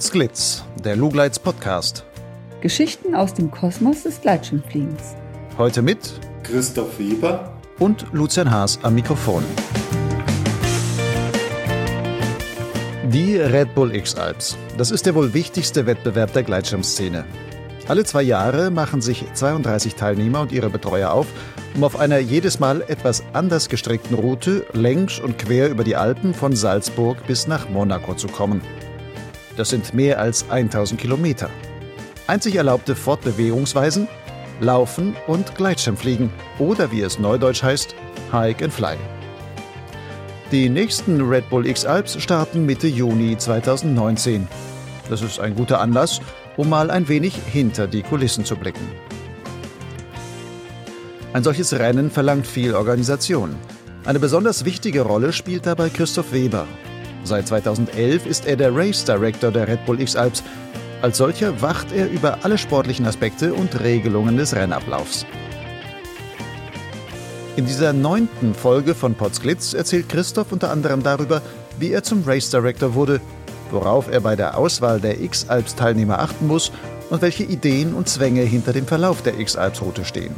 Potsglitz, der Lugleits Podcast. Geschichten aus dem Kosmos des Gleitschirmfliegens. Heute mit Christoph Weber und Lucian Haas am Mikrofon. Die Red Bull X-Alps. Das ist der wohl wichtigste Wettbewerb der Gleitschirmszene. Alle zwei Jahre machen sich 32 Teilnehmer und ihre Betreuer auf, um auf einer jedes Mal etwas anders gestrickten Route längs und quer über die Alpen von Salzburg bis nach Monaco zu kommen. Das sind mehr als 1000 Kilometer. Einzig erlaubte Fortbewegungsweisen Laufen und Gleitschirmfliegen oder wie es neudeutsch heißt, Hike and Fly. Die nächsten Red Bull X Alps starten Mitte Juni 2019. Das ist ein guter Anlass, um mal ein wenig hinter die Kulissen zu blicken. Ein solches Rennen verlangt viel Organisation. Eine besonders wichtige Rolle spielt dabei Christoph Weber. Seit 2011 ist er der Race Director der Red Bull X Alps. Als solcher wacht er über alle sportlichen Aspekte und Regelungen des Rennablaufs. In dieser neunten Folge von Potsglitz erzählt Christoph unter anderem darüber, wie er zum Race Director wurde, worauf er bei der Auswahl der X-Alps-Teilnehmer achten muss und welche Ideen und Zwänge hinter dem Verlauf der X-Alps-Route stehen.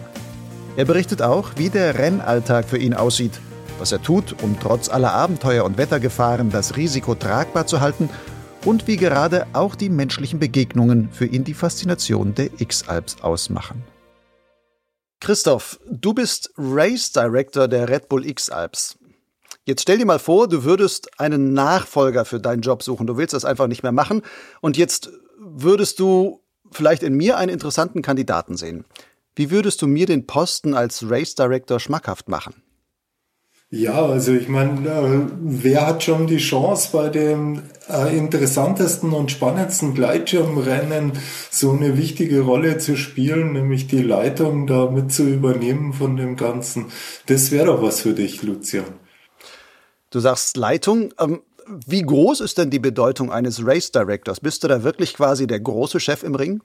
Er berichtet auch, wie der Rennalltag für ihn aussieht, was er tut, um trotz aller Abenteuer und Wettergefahren das Risiko tragbar zu halten und wie gerade auch die menschlichen Begegnungen für ihn die Faszination der X-Alps ausmachen. Christoph, du bist Race Director der Red Bull X-Alps. Jetzt stell dir mal vor, du würdest einen Nachfolger für deinen Job suchen. Du willst das einfach nicht mehr machen. Und jetzt würdest du vielleicht in mir einen interessanten Kandidaten sehen. Wie würdest du mir den Posten als Race Director schmackhaft machen? Ja, also ich meine, äh, wer hat schon die Chance bei dem äh, interessantesten und spannendsten Gleitschirmrennen so eine wichtige Rolle zu spielen, nämlich die Leitung da mit zu übernehmen von dem Ganzen? Das wäre doch was für dich, Lucian. Du sagst Leitung. Ähm, wie groß ist denn die Bedeutung eines Race Directors? Bist du da wirklich quasi der große Chef im Ring?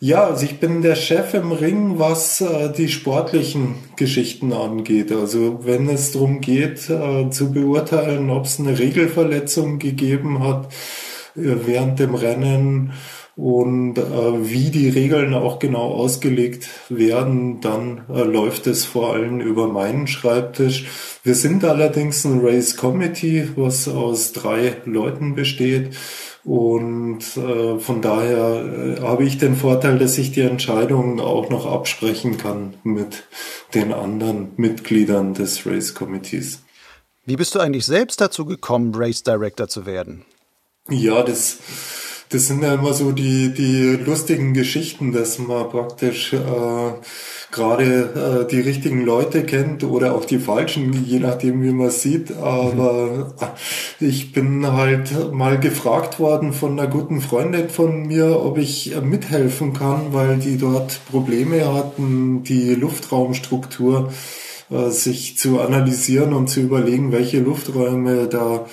Ja, also ich bin der Chef im Ring, was äh, die sportlichen Geschichten angeht. Also wenn es darum geht, äh, zu beurteilen, ob es eine Regelverletzung gegeben hat äh, während dem Rennen und äh, wie die Regeln auch genau ausgelegt werden, dann äh, läuft es vor allem über meinen Schreibtisch. Wir sind allerdings ein Race Committee, was aus drei Leuten besteht. Und äh, von daher äh, habe ich den Vorteil, dass ich die Entscheidungen auch noch absprechen kann mit den anderen Mitgliedern des Race Committees. Wie bist du eigentlich selbst dazu gekommen, Race Director zu werden? Ja, das das sind ja immer so die, die lustigen Geschichten, dass man praktisch äh, gerade äh, die richtigen Leute kennt oder auch die falschen, je nachdem wie man sieht. Aber mhm. ich bin halt mal gefragt worden von einer guten Freundin von mir, ob ich mithelfen kann, weil die dort Probleme hatten, die Luftraumstruktur äh, sich zu analysieren und zu überlegen, welche Lufträume da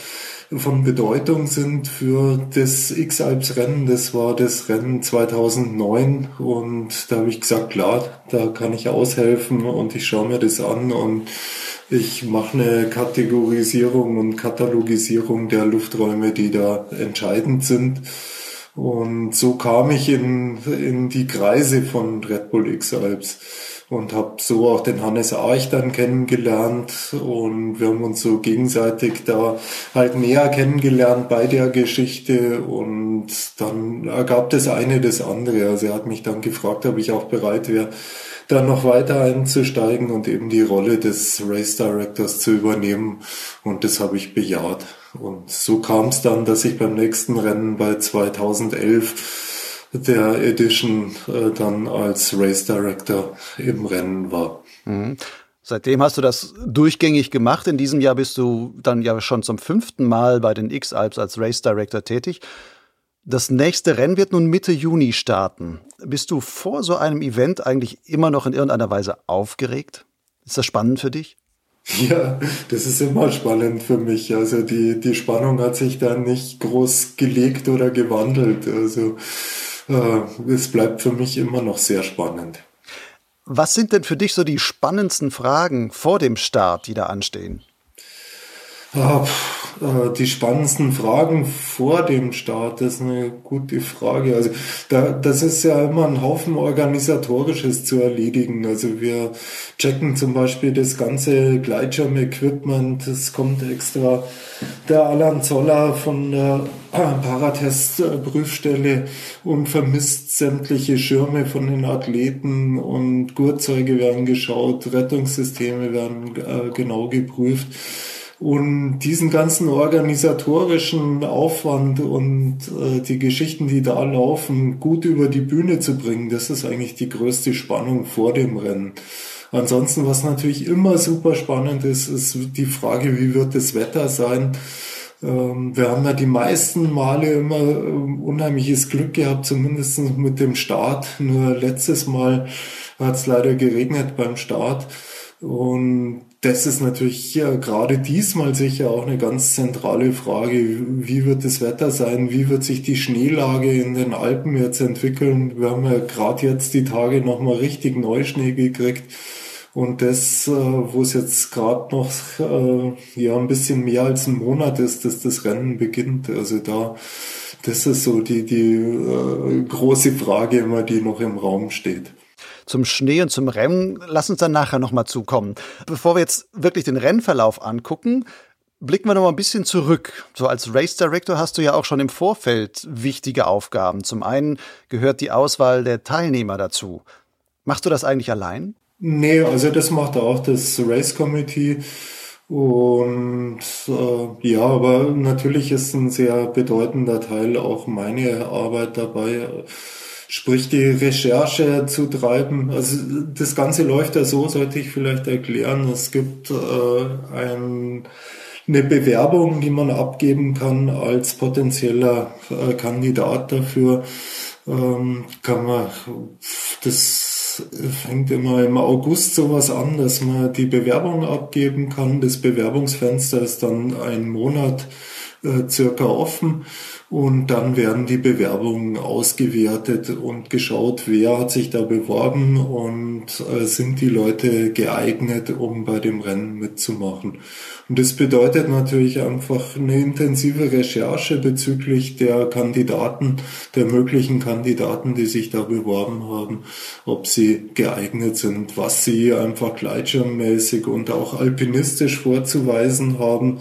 von Bedeutung sind für das X-Alps-Rennen. Das war das Rennen 2009 und da habe ich gesagt, klar, da kann ich aushelfen und ich schaue mir das an und ich mache eine Kategorisierung und Katalogisierung der Lufträume, die da entscheidend sind. Und so kam ich in, in die Kreise von Red Bull X-Alps und habe so auch den Hannes Arch dann kennengelernt und wir haben uns so gegenseitig da halt näher kennengelernt bei der Geschichte und dann ergab das eine das andere. Also er hat mich dann gefragt, ob ich auch bereit wäre, da noch weiter einzusteigen und eben die Rolle des Race Directors zu übernehmen und das habe ich bejaht. Und so kam es dann, dass ich beim nächsten Rennen bei 2011 der Edition äh, dann als Race Director im Rennen war. Mhm. Seitdem hast du das durchgängig gemacht. In diesem Jahr bist du dann ja schon zum fünften Mal bei den X-Alps als Race Director tätig. Das nächste Rennen wird nun Mitte Juni starten. Bist du vor so einem Event eigentlich immer noch in irgendeiner Weise aufgeregt? Ist das spannend für dich? Ja, das ist immer spannend für mich. Also die, die Spannung hat sich da nicht groß gelegt oder gewandelt. Also äh, es bleibt für mich immer noch sehr spannend. Was sind denn für dich so die spannendsten Fragen vor dem Start, die da anstehen? Ah, äh, die spannendsten Fragen vor dem Start, das ist eine gute Frage. Also da, das ist ja immer ein Haufen organisatorisches zu erledigen. Also wir checken zum Beispiel das ganze Gleitschirm-Equipment. Es kommt extra der Alan Zoller von der Paratest-Prüfstelle und vermisst sämtliche Schirme von den Athleten und Gurtzeuge werden geschaut, Rettungssysteme werden äh, genau geprüft. Und diesen ganzen organisatorischen Aufwand und äh, die Geschichten, die da laufen, gut über die Bühne zu bringen, das ist eigentlich die größte Spannung vor dem Rennen. Ansonsten, was natürlich immer super spannend ist, ist die Frage, wie wird das Wetter sein? Ähm, wir haben ja die meisten Male immer ähm, unheimliches Glück gehabt, zumindest mit dem Start. Nur letztes Mal hat es leider geregnet beim Start. Und das ist natürlich ja, gerade diesmal sicher auch eine ganz zentrale Frage. Wie wird das Wetter sein? Wie wird sich die Schneelage in den Alpen jetzt entwickeln? Wir haben ja gerade jetzt die Tage nochmal richtig Neuschnee gekriegt. Und das, äh, wo es jetzt gerade noch äh, ja ein bisschen mehr als ein Monat ist, dass das Rennen beginnt. Also da, das ist so die, die äh, große Frage immer, die noch im Raum steht zum Schnee und zum Rennen. Lass uns dann nachher nochmal zukommen. Bevor wir jetzt wirklich den Rennverlauf angucken, blicken wir noch mal ein bisschen zurück. So als Race Director hast du ja auch schon im Vorfeld wichtige Aufgaben. Zum einen gehört die Auswahl der Teilnehmer dazu. Machst du das eigentlich allein? Nee, also das macht auch das Race Committee. Und äh, ja, aber natürlich ist ein sehr bedeutender Teil auch meine Arbeit dabei sprich die Recherche zu treiben. Also das Ganze läuft ja so, sollte ich vielleicht erklären. Es gibt äh, ein, eine Bewerbung, die man abgeben kann als potenzieller äh, Kandidat dafür. Ähm, kann man das fängt immer im August sowas an, dass man die Bewerbung abgeben kann. Das Bewerbungsfenster ist dann ein Monat äh, circa offen und dann werden die Bewerbungen ausgewertet und geschaut, wer hat sich da beworben und äh, sind die Leute geeignet, um bei dem Rennen mitzumachen. Und das bedeutet natürlich einfach eine intensive Recherche bezüglich der Kandidaten, der möglichen Kandidaten, die sich da beworben haben, ob sie geeignet sind, was sie einfach gleitschirmmäßig und auch alpinistisch vorzuweisen haben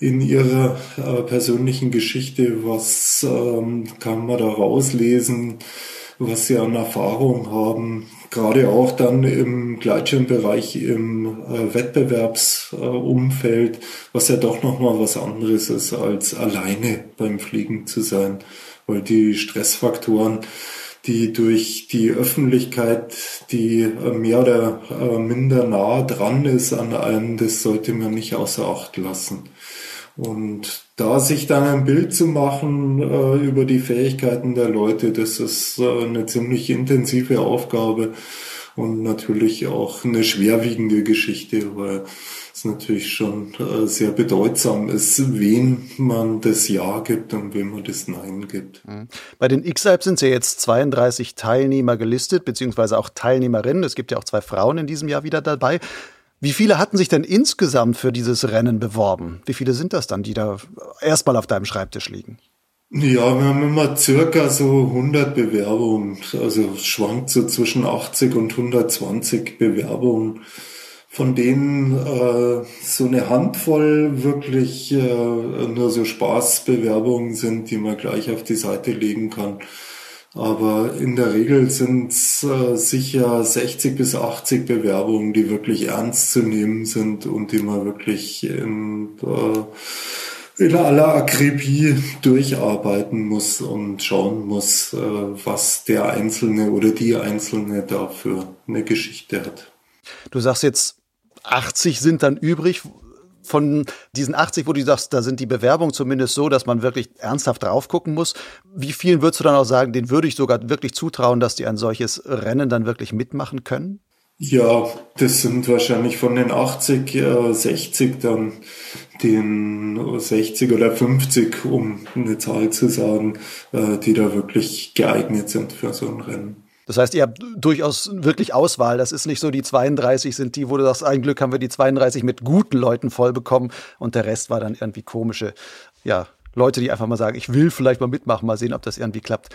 in ihrer äh, persönlichen Geschichte, was ähm, kann man da rauslesen, was sie an Erfahrung haben, gerade auch dann im Gleitschirmbereich, im äh, Wettbewerbsumfeld, äh, was ja doch nochmal was anderes ist, als alleine beim Fliegen zu sein, weil die Stressfaktoren, die durch die Öffentlichkeit, die äh, mehr oder äh, minder nah dran ist an einem, das sollte man nicht außer Acht lassen. Und da sich dann ein Bild zu machen äh, über die Fähigkeiten der Leute, das ist äh, eine ziemlich intensive Aufgabe und natürlich auch eine schwerwiegende Geschichte, weil es natürlich schon äh, sehr bedeutsam ist, wem man das Ja gibt und wem man das Nein gibt. Mhm. Bei den X-Alps sind ja jetzt 32 Teilnehmer gelistet, beziehungsweise auch Teilnehmerinnen. Es gibt ja auch zwei Frauen in diesem Jahr wieder dabei. Wie viele hatten sich denn insgesamt für dieses Rennen beworben? Wie viele sind das dann, die da erstmal auf deinem Schreibtisch liegen? Ja, wir haben immer circa so 100 Bewerbungen. Also schwankt so zwischen 80 und 120 Bewerbungen, von denen äh, so eine Handvoll wirklich äh, nur so Spaßbewerbungen sind, die man gleich auf die Seite legen kann. Aber in der Regel sind es äh, sicher 60 bis 80 Bewerbungen, die wirklich ernst zu nehmen sind und die man wirklich in, äh, in aller Akribie durcharbeiten muss und schauen muss, äh, was der Einzelne oder die Einzelne dafür eine Geschichte hat. Du sagst jetzt, 80 sind dann übrig von diesen 80, wo du sagst, da sind die Bewerbungen zumindest so, dass man wirklich ernsthaft drauf gucken muss. Wie vielen würdest du dann auch sagen, den würde ich sogar wirklich zutrauen, dass die ein solches Rennen dann wirklich mitmachen können? Ja, das sind wahrscheinlich von den 80, äh, 60 dann den 60 oder 50, um eine Zahl zu sagen, äh, die da wirklich geeignet sind für so ein Rennen. Das heißt, ihr habt durchaus wirklich Auswahl. Das ist nicht so, die 32 sind die, wo du sagst, ein Glück haben wir die 32 mit guten Leuten voll bekommen und der Rest war dann irgendwie komische, ja, Leute, die einfach mal sagen, ich will vielleicht mal mitmachen, mal sehen, ob das irgendwie klappt.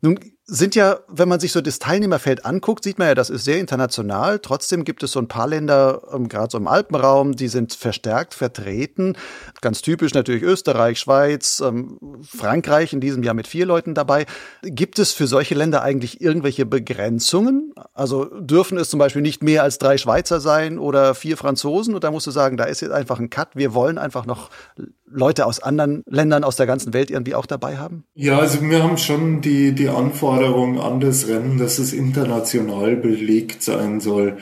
Nun sind ja, wenn man sich so das Teilnehmerfeld anguckt, sieht man ja, das ist sehr international. Trotzdem gibt es so ein paar Länder, ähm, gerade so im Alpenraum, die sind verstärkt vertreten. Ganz typisch natürlich Österreich, Schweiz, ähm, Frankreich in diesem Jahr mit vier Leuten dabei. Gibt es für solche Länder eigentlich irgendwelche Begrenzungen? Also dürfen es zum Beispiel nicht mehr als drei Schweizer sein oder vier Franzosen? Und da musst du sagen, da ist jetzt einfach ein Cut. Wir wollen einfach noch Leute aus anderen Ländern aus der ganzen Welt irgendwie auch dabei haben? Ja, also wir haben schon die, die Anforderung an das Rennen, dass es international belegt sein soll.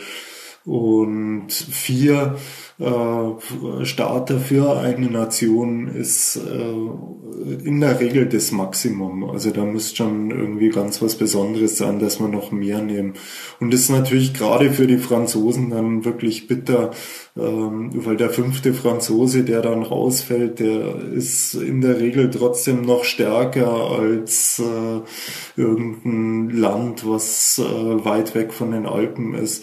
Und vier äh, Starter für eine Nation ist äh, in der Regel das Maximum. Also da müsste schon irgendwie ganz was Besonderes sein, dass wir noch mehr nehmen. Und das ist natürlich gerade für die Franzosen dann wirklich bitter, ähm, weil der fünfte Franzose, der dann rausfällt, der ist in der Regel trotzdem noch stärker als äh, irgendein Land, was äh, weit weg von den Alpen ist.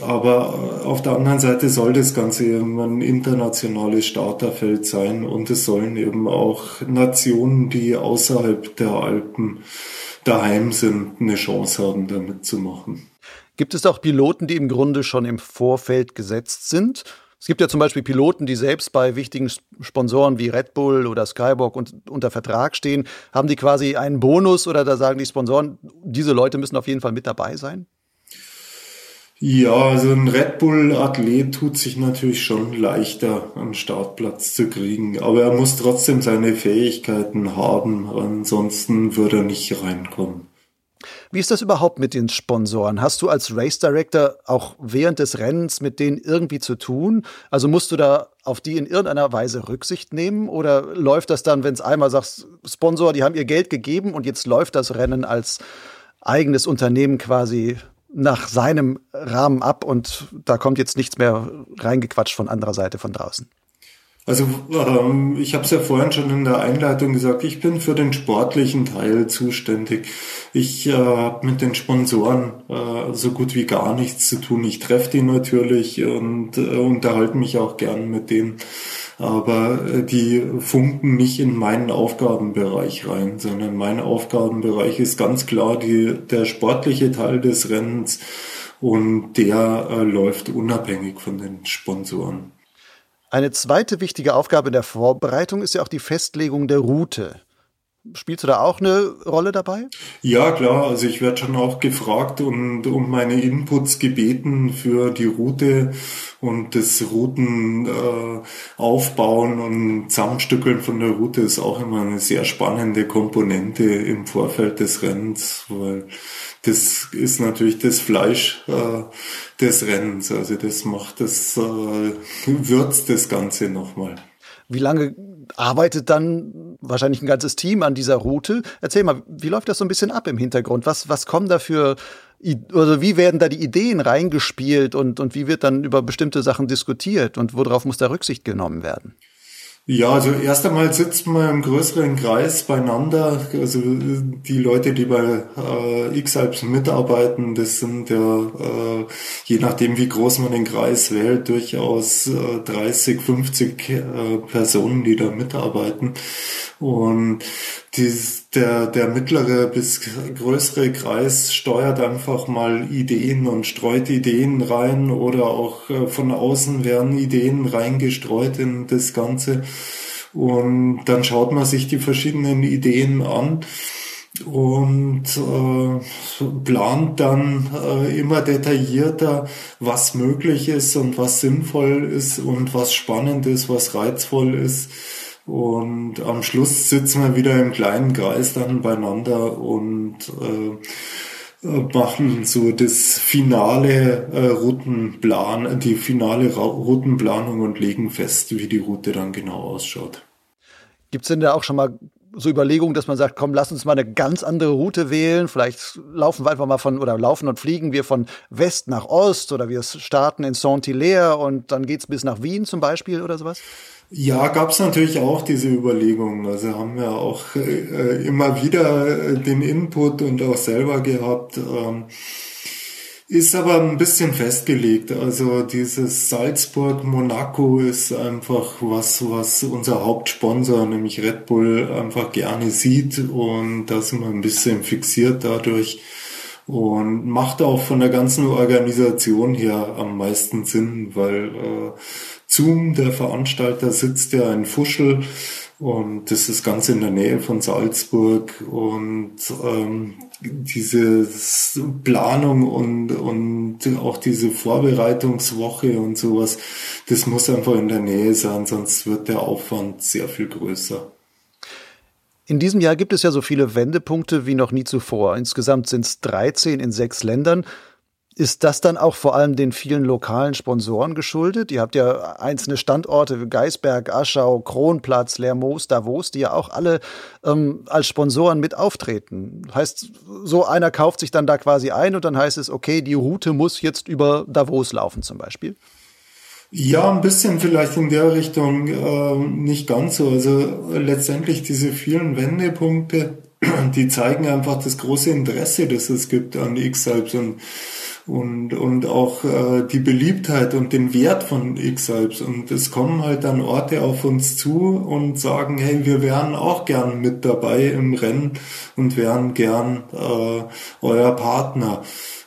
Aber äh, auf der anderen Seite soll das Ganze eben ein internationales Starterfeld sein und es sollen eben auch Nationen, die außerhalb der Alpen daheim sind, eine Chance haben, da mitzumachen. Gibt es auch Piloten, die im Grunde schon im Vorfeld gesetzt sind? Es gibt ja zum Beispiel Piloten, die selbst bei wichtigen Sponsoren wie Red Bull oder Skybox unter Vertrag stehen. Haben die quasi einen Bonus oder da sagen die Sponsoren, diese Leute müssen auf jeden Fall mit dabei sein? Ja, also ein Red Bull-Athlet tut sich natürlich schon leichter, einen Startplatz zu kriegen. Aber er muss trotzdem seine Fähigkeiten haben, ansonsten würde er nicht reinkommen. Wie ist das überhaupt mit den Sponsoren? Hast du als Race Director auch während des Rennens mit denen irgendwie zu tun? Also musst du da auf die in irgendeiner Weise Rücksicht nehmen? Oder läuft das dann, wenn es einmal sagst, Sponsor, die haben ihr Geld gegeben und jetzt läuft das Rennen als eigenes Unternehmen quasi nach seinem Rahmen ab und da kommt jetzt nichts mehr reingequatscht von anderer Seite von draußen. Also ähm, ich habe es ja vorhin schon in der Einleitung gesagt, ich bin für den sportlichen Teil zuständig. Ich äh, habe mit den Sponsoren äh, so gut wie gar nichts zu tun. Ich treffe die natürlich und äh, unterhalte mich auch gern mit denen aber äh, die funken nicht in meinen Aufgabenbereich rein, sondern mein Aufgabenbereich ist ganz klar die, der sportliche Teil des Rennens und der äh, läuft unabhängig von den Sponsoren. Eine zweite wichtige Aufgabe in der Vorbereitung ist ja auch die Festlegung der Route. Spielst du da auch eine Rolle dabei? Ja, klar. Also ich werde schon auch gefragt und um meine Inputs gebeten für die Route und das Routen äh, aufbauen und Zusammenstückeln von der Route ist auch immer eine sehr spannende Komponente im Vorfeld des Rennens, weil das ist natürlich das Fleisch äh, des Rennens. Also das macht das, äh, würzt das Ganze nochmal. Wie lange arbeitet dann wahrscheinlich ein ganzes Team an dieser Route. Erzähl mal, wie läuft das so ein bisschen ab im Hintergrund? Was, was kommen da für, also wie werden da die Ideen reingespielt und, und wie wird dann über bestimmte Sachen diskutiert und worauf muss da Rücksicht genommen werden? Ja, also erst einmal sitzt man im größeren Kreis beieinander. Also die Leute, die bei äh, X-Alps mitarbeiten, das sind ja, äh, je nachdem wie groß man den Kreis wählt, durchaus äh, 30, 50 äh, Personen, die da mitarbeiten. Und dies, der, der mittlere bis größere Kreis steuert einfach mal Ideen und streut Ideen rein oder auch äh, von außen werden Ideen reingestreut in das Ganze. Und dann schaut man sich die verschiedenen Ideen an und äh, plant dann äh, immer detaillierter, was möglich ist und was sinnvoll ist und was spannend ist, was reizvoll ist und am Schluss sitzen wir wieder im kleinen Kreis dann beieinander und äh, machen so das finale äh, Routenplan, die finale Routenplanung und legen fest, wie die Route dann genau ausschaut. Gibt es denn da auch schon mal so Überlegungen, dass man sagt, komm, lass uns mal eine ganz andere Route wählen. Vielleicht laufen wir einfach mal von, oder laufen und fliegen wir von West nach Ost oder wir starten in Saint-Hilaire und dann geht's bis nach Wien zum Beispiel oder sowas? Ja, gab es natürlich auch diese Überlegungen. Also haben wir auch äh, immer wieder äh, den Input und auch selber gehabt. Ähm, ist aber ein bisschen festgelegt. Also dieses Salzburg Monaco ist einfach was, was unser Hauptsponsor, nämlich Red Bull, einfach gerne sieht und da sind wir ein bisschen fixiert dadurch und macht auch von der ganzen Organisation her am meisten Sinn, weil äh, Zoom, der Veranstalter, sitzt ja in Fuschel und das ist ganz in der Nähe von Salzburg und ähm, diese Planung und, und auch diese Vorbereitungswoche und sowas, das muss einfach in der Nähe sein, sonst wird der Aufwand sehr viel größer. In diesem Jahr gibt es ja so viele Wendepunkte wie noch nie zuvor. Insgesamt sind es 13 in sechs Ländern. Ist das dann auch vor allem den vielen lokalen Sponsoren geschuldet? Ihr habt ja einzelne Standorte wie Geisberg, Aschau, Kronplatz, Lermoos, Davos, die ja auch alle ähm, als Sponsoren mit auftreten. Heißt, so einer kauft sich dann da quasi ein und dann heißt es, okay, die Route muss jetzt über Davos laufen zum Beispiel? Ja, ein bisschen vielleicht in der Richtung, äh, nicht ganz so. Also letztendlich diese vielen Wendepunkte, die zeigen einfach das große Interesse, das es gibt an X-Alps und und, und auch äh, die Beliebtheit und den Wert von X-Alps. Und es kommen halt dann Orte auf uns zu und sagen, hey, wir wären auch gern mit dabei im Rennen und wären gern äh, euer Partner.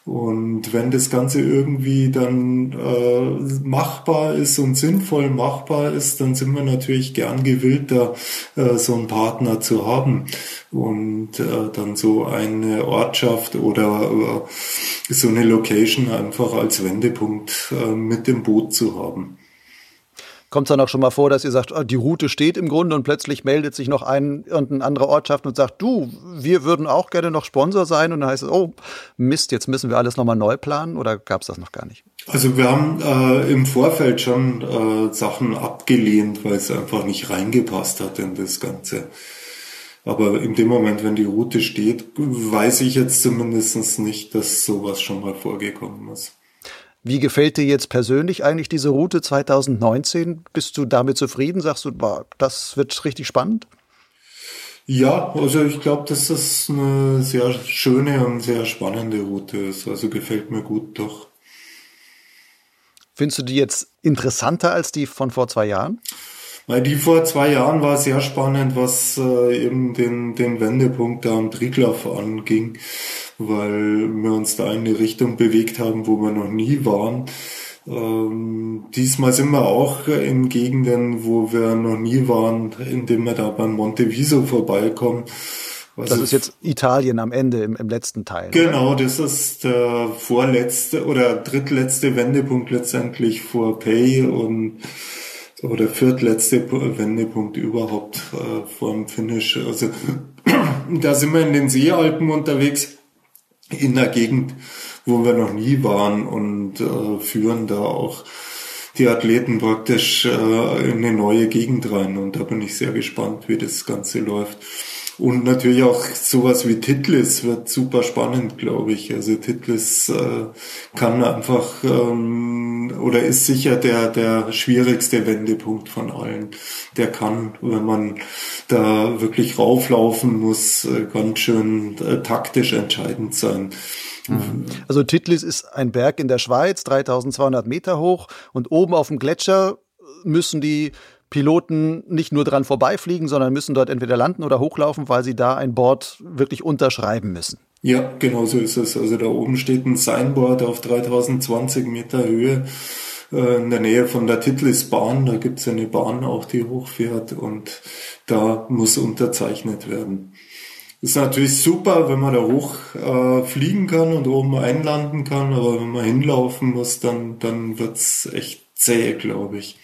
Und wenn das Ganze irgendwie dann äh, machbar ist und sinnvoll machbar ist, dann sind wir natürlich gern gewillt, da äh, so einen Partner zu haben und äh, dann so eine Ortschaft oder äh, so eine Location einfach als Wendepunkt äh, mit dem Boot zu haben. Kommt es dann auch schon mal vor, dass ihr sagt, oh, die Route steht im Grunde und plötzlich meldet sich noch ein irgendeine andere Ortschaft und sagt, du, wir würden auch gerne noch Sponsor sein und dann heißt es, oh Mist, jetzt müssen wir alles nochmal neu planen oder gab es das noch gar nicht? Also wir haben äh, im Vorfeld schon äh, Sachen abgelehnt, weil es einfach nicht reingepasst hat in das Ganze. Aber in dem Moment, wenn die Route steht, weiß ich jetzt zumindest nicht, dass sowas schon mal vorgekommen ist. Wie gefällt dir jetzt persönlich eigentlich diese Route 2019? Bist du damit zufrieden? Sagst du, boah, das wird richtig spannend? Ja, also ich glaube, dass das eine sehr schöne und sehr spannende Route ist. Also gefällt mir gut doch. Findest du die jetzt interessanter als die von vor zwei Jahren? Weil die vor zwei Jahren war sehr spannend, was äh, eben den, den Wendepunkt da am Triglav anging weil wir uns da in eine Richtung bewegt haben, wo wir noch nie waren. Ähm, diesmal sind wir auch in Gegenden, wo wir noch nie waren, indem wir da beim Monteviso vorbeikommen. Also das ist jetzt Italien am Ende im, im letzten Teil. Genau, oder? das ist der vorletzte oder drittletzte Wendepunkt letztendlich vor Pay und oder viertletzte Wendepunkt überhaupt äh, vor dem Finish. Also da sind wir in den Seealpen unterwegs in der Gegend, wo wir noch nie waren und äh, führen da auch die Athleten praktisch äh, in eine neue Gegend rein. Und da bin ich sehr gespannt, wie das Ganze läuft. Und natürlich auch sowas wie Titlis wird super spannend, glaube ich. Also Titlis äh, kann einfach ähm, oder ist sicher der, der schwierigste Wendepunkt von allen. Der kann, wenn man da wirklich rauflaufen muss, äh, ganz schön äh, taktisch entscheidend sein. Mhm. Also Titlis ist ein Berg in der Schweiz, 3200 Meter hoch und oben auf dem Gletscher müssen die Piloten nicht nur dran vorbeifliegen, sondern müssen dort entweder landen oder hochlaufen, weil sie da ein Board wirklich unterschreiben müssen. Ja, genau so ist es. Also da oben steht ein Signboard auf 3020 Meter Höhe äh, in der Nähe von der Titlisbahn. Da gibt es eine Bahn auch, die hochfährt und da muss unterzeichnet werden. Ist natürlich super, wenn man da hoch äh, fliegen kann und oben einlanden kann, aber wenn man hinlaufen muss, dann, dann wird's echt zäh, glaube ich.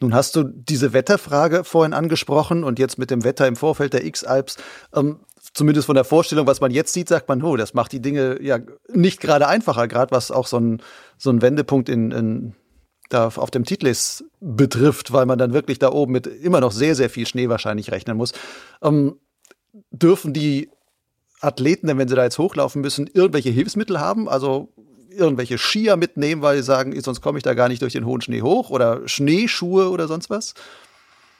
Nun hast du diese Wetterfrage vorhin angesprochen und jetzt mit dem Wetter im Vorfeld der X-Alps. Ähm, zumindest von der Vorstellung, was man jetzt sieht, sagt man, oh, das macht die Dinge ja nicht gerade einfacher, gerade was auch so ein, so ein Wendepunkt in, in da auf dem Titlis betrifft, weil man dann wirklich da oben mit immer noch sehr, sehr viel Schnee wahrscheinlich rechnen muss. Ähm, dürfen die Athleten denn, wenn sie da jetzt hochlaufen müssen, irgendwelche Hilfsmittel haben? Also irgendwelche Skier mitnehmen, weil sie sagen, sonst komme ich da gar nicht durch den hohen Schnee hoch oder Schneeschuhe oder sonst was?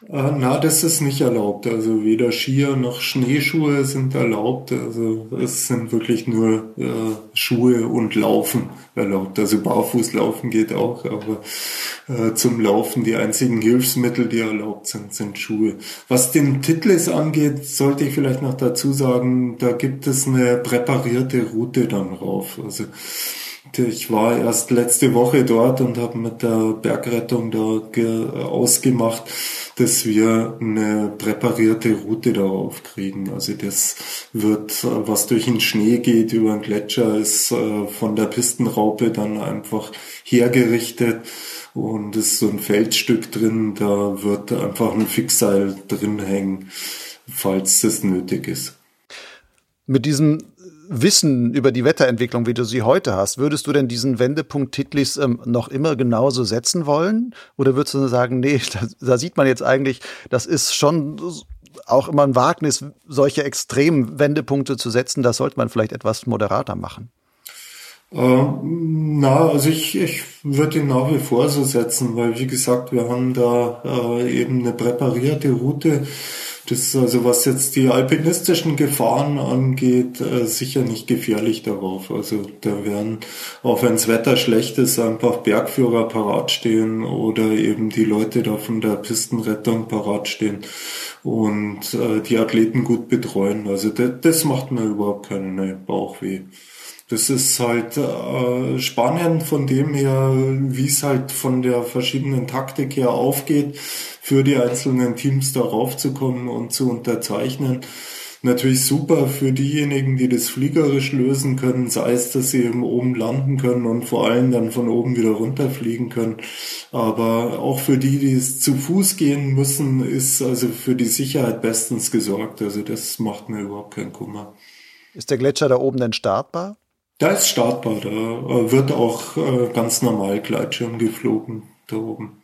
Äh, na, das ist nicht erlaubt. Also weder Skier noch Schneeschuhe sind erlaubt. Also es sind wirklich nur äh, Schuhe und Laufen erlaubt. Also Barfußlaufen geht auch, aber äh, zum Laufen die einzigen Hilfsmittel, die erlaubt sind, sind Schuhe. Was den Titlis angeht, sollte ich vielleicht noch dazu sagen, da gibt es eine präparierte Route dann rauf. Also ich war erst letzte Woche dort und habe mit der Bergrettung da ausgemacht, dass wir eine präparierte Route darauf kriegen. Also das wird, was durch den Schnee geht über den Gletscher, ist äh, von der Pistenraupe dann einfach hergerichtet und ist so ein Feldstück drin, da wird einfach ein Fixseil drin hängen, falls das nötig ist. Mit diesem Wissen über die Wetterentwicklung, wie du sie heute hast, würdest du denn diesen Wendepunkt Titlis ähm, noch immer genauso setzen wollen? Oder würdest du sagen, nee, da, da sieht man jetzt eigentlich, das ist schon auch immer ein Wagnis, solche extremen Wendepunkte zu setzen. Das sollte man vielleicht etwas moderater machen. Äh, na, also ich, ich würde ihn nach wie vor so setzen, weil wie gesagt, wir haben da äh, eben eine präparierte Route das also, was jetzt die alpinistischen Gefahren angeht, äh, sicher nicht gefährlich darauf. Also da werden, auch wenn das Wetter schlecht ist, einfach Bergführer parat stehen oder eben die Leute da von der Pistenrettung parat stehen und äh, die Athleten gut betreuen. Also das, das macht mir überhaupt keinen Bauchweh. Das ist halt äh, spannend von dem her, wie es halt von der verschiedenen Taktik her aufgeht, für die einzelnen Teams darauf zu kommen und zu unterzeichnen. Natürlich super für diejenigen, die das fliegerisch lösen können, sei es, dass sie eben oben landen können und vor allem dann von oben wieder runterfliegen können. Aber auch für die, die es zu Fuß gehen müssen, ist also für die Sicherheit bestens gesorgt. Also das macht mir überhaupt keinen Kummer. Ist der Gletscher da oben denn startbar? Da ist startbar, da äh, wird auch äh, ganz normal Gleitschirm geflogen da oben.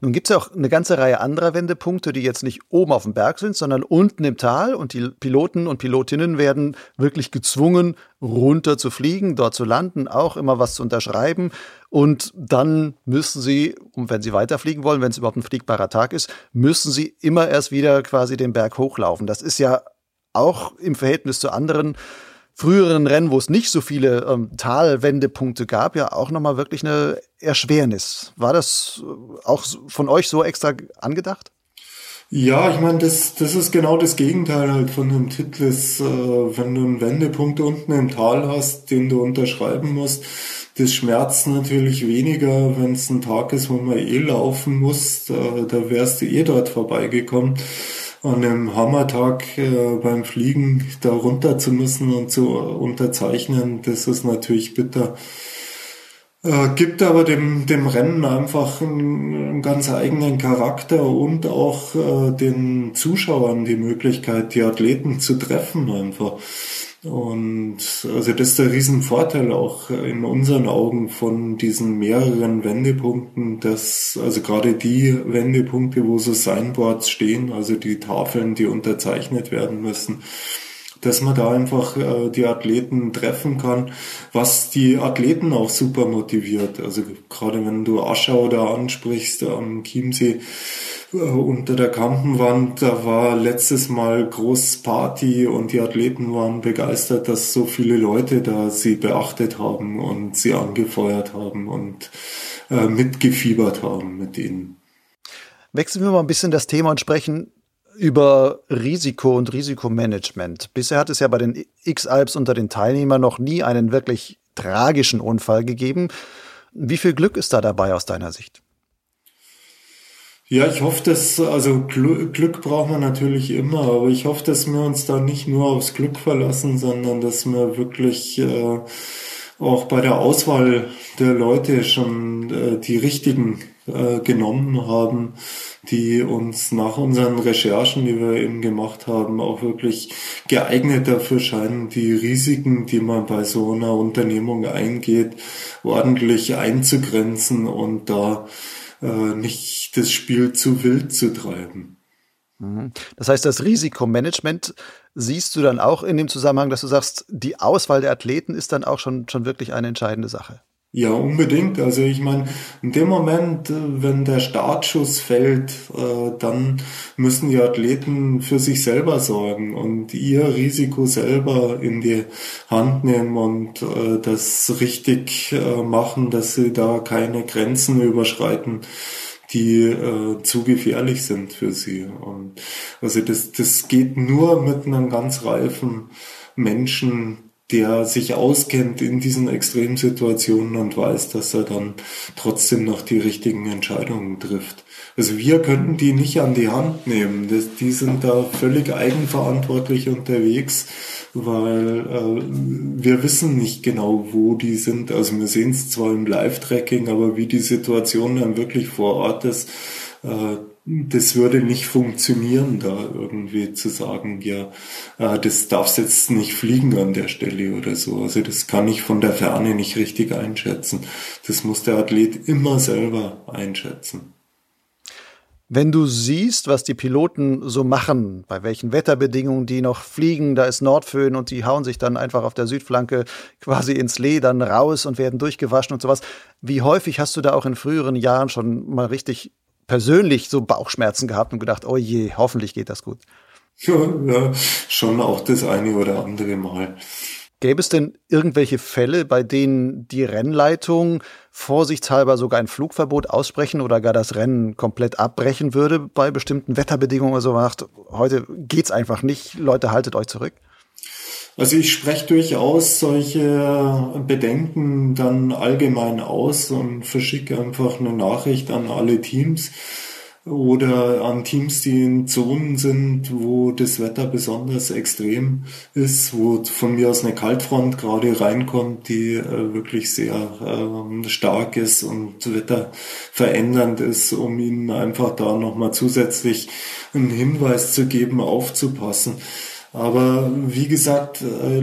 Nun gibt es ja auch eine ganze Reihe anderer Wendepunkte, die jetzt nicht oben auf dem Berg sind, sondern unten im Tal. Und die Piloten und Pilotinnen werden wirklich gezwungen, runter zu fliegen, dort zu landen, auch immer was zu unterschreiben. Und dann müssen sie, wenn sie weiterfliegen wollen, wenn es überhaupt ein fliegbarer Tag ist, müssen sie immer erst wieder quasi den Berg hochlaufen. Das ist ja auch im Verhältnis zu anderen früheren Rennen, wo es nicht so viele ähm, Talwendepunkte gab, ja auch nochmal wirklich eine Erschwernis. War das äh, auch von euch so extra angedacht? Ja, ich meine, das, das ist genau das Gegenteil halt von dem Titel. Äh, wenn du einen Wendepunkt unten im Tal hast, den du unterschreiben musst, das schmerzt natürlich weniger, wenn es ein Tag ist, wo man eh laufen muss. Äh, da wärst du eh dort vorbeigekommen an einem Hammertag äh, beim Fliegen da runter zu müssen und zu unterzeichnen, das ist natürlich bitter. Äh, gibt aber dem, dem Rennen einfach einen, ganz eigenen Charakter und auch äh, den Zuschauern die Möglichkeit, die Athleten zu treffen einfach. Und also das ist der Riesenvorteil auch in unseren Augen von diesen mehreren Wendepunkten, dass also gerade die Wendepunkte, wo so Signboards stehen, also die Tafeln, die unterzeichnet werden müssen, dass man da einfach äh, die Athleten treffen kann, was die Athleten auch super motiviert. Also gerade wenn du Aschau da ansprichst am Chiemsee, unter der Kampenwand, da war letztes Mal groß Party und die Athleten waren begeistert, dass so viele Leute da sie beachtet haben und sie angefeuert haben und äh, mitgefiebert haben mit ihnen. Wechseln wir mal ein bisschen das Thema und sprechen über Risiko und Risikomanagement. Bisher hat es ja bei den X-Alps unter den Teilnehmern noch nie einen wirklich tragischen Unfall gegeben. Wie viel Glück ist da dabei aus deiner Sicht? Ja, ich hoffe, dass, also Glück, Glück braucht man natürlich immer, aber ich hoffe, dass wir uns da nicht nur aufs Glück verlassen, sondern dass wir wirklich äh, auch bei der Auswahl der Leute schon äh, die richtigen äh, genommen haben, die uns nach unseren Recherchen, die wir eben gemacht haben, auch wirklich geeignet dafür scheinen, die Risiken, die man bei so einer Unternehmung eingeht, ordentlich einzugrenzen und da nicht das Spiel zu wild zu treiben. Mhm. Das heißt, das Risikomanagement siehst du dann auch in dem Zusammenhang, dass du sagst, die Auswahl der Athleten ist dann auch schon, schon wirklich eine entscheidende Sache. Ja, unbedingt. Also ich meine, in dem Moment, äh, wenn der Startschuss fällt, äh, dann müssen die Athleten für sich selber sorgen und ihr Risiko selber in die Hand nehmen und äh, das richtig machen, dass sie da keine Grenzen überschreiten die äh, zu gefährlich sind für sie. Und also das, das geht nur mit einem ganz reifen Menschen, der sich auskennt in diesen Extremsituationen und weiß, dass er dann trotzdem noch die richtigen Entscheidungen trifft. Also wir könnten die nicht an die Hand nehmen. Die sind da völlig eigenverantwortlich unterwegs weil äh, wir wissen nicht genau, wo die sind. Also wir sehen es zwar im Live-Tracking, aber wie die Situation dann wirklich vor Ort ist, äh, das würde nicht funktionieren, da irgendwie zu sagen, ja, äh, das darf's jetzt nicht fliegen an der Stelle oder so. Also das kann ich von der Ferne nicht richtig einschätzen. Das muss der Athlet immer selber einschätzen. Wenn du siehst, was die Piloten so machen, bei welchen Wetterbedingungen die noch fliegen, da ist Nordföhn und die hauen sich dann einfach auf der Südflanke quasi ins Lee dann raus und werden durchgewaschen und sowas. Wie häufig hast du da auch in früheren Jahren schon mal richtig persönlich so Bauchschmerzen gehabt und gedacht, oh je, hoffentlich geht das gut? Ja, ja schon auch das eine oder andere Mal. Gäbe es denn irgendwelche Fälle, bei denen die Rennleitung vorsichtshalber sogar ein Flugverbot aussprechen oder gar das Rennen komplett abbrechen würde bei bestimmten Wetterbedingungen oder so macht? Heute geht's einfach nicht. Leute, haltet euch zurück. Also ich spreche durchaus solche Bedenken dann allgemein aus und verschicke einfach eine Nachricht an alle Teams oder an Teams, die in Zonen sind, wo das Wetter besonders extrem ist, wo von mir aus eine Kaltfront gerade reinkommt, die äh, wirklich sehr äh, stark ist und wetterverändernd ist, um ihnen einfach da nochmal zusätzlich einen Hinweis zu geben, aufzupassen. Aber wie gesagt, äh,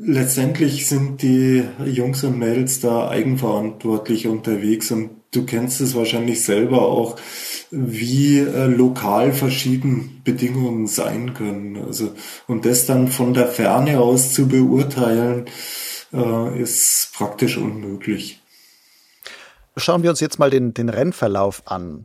letztendlich sind die Jungs und Mädels da eigenverantwortlich unterwegs und du kennst es wahrscheinlich selber auch, wie äh, lokal verschieden Bedingungen sein können. Also, und das dann von der Ferne aus zu beurteilen, äh, ist praktisch unmöglich. Schauen wir uns jetzt mal den, den Rennverlauf an.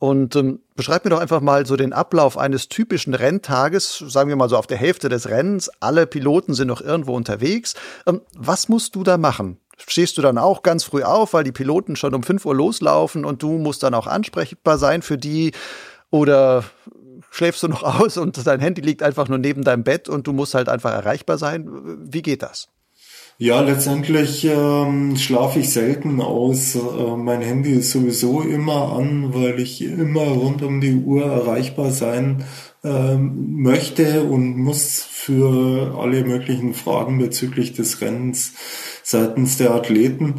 Und ähm, beschreib mir doch einfach mal so den Ablauf eines typischen Renntages, sagen wir mal so auf der Hälfte des Rennens. Alle Piloten sind noch irgendwo unterwegs. Ähm, was musst du da machen? Stehst du dann auch ganz früh auf, weil die Piloten schon um 5 Uhr loslaufen und du musst dann auch ansprechbar sein für die? Oder schläfst du noch aus und dein Handy liegt einfach nur neben deinem Bett und du musst halt einfach erreichbar sein? Wie geht das? Ja, letztendlich ähm, schlafe ich selten aus. Äh, mein Handy ist sowieso immer an, weil ich immer rund um die Uhr erreichbar sein ähm, möchte und muss für alle möglichen Fragen bezüglich des Rennens seitens der Athleten.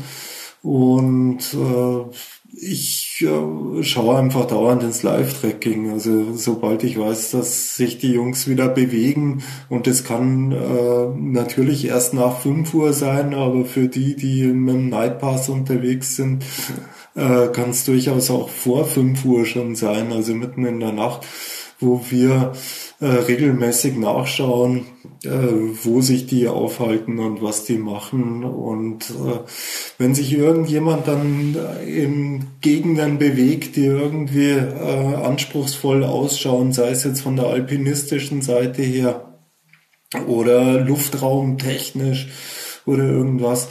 Und äh, ich äh, schaue einfach dauernd ins Live-Tracking. Also sobald ich weiß, dass sich die Jungs wieder bewegen und das kann äh, natürlich erst nach 5 Uhr sein, aber für die, die mit dem Nightpass unterwegs sind, äh, kann es durchaus auch vor 5 Uhr schon sein, also mitten in der Nacht, wo wir äh, regelmäßig nachschauen, äh, wo sich die aufhalten und was die machen. Und äh, wenn sich irgendjemand dann in Gegenden bewegt, die irgendwie äh, anspruchsvoll ausschauen, sei es jetzt von der alpinistischen Seite her oder luftraumtechnisch oder irgendwas,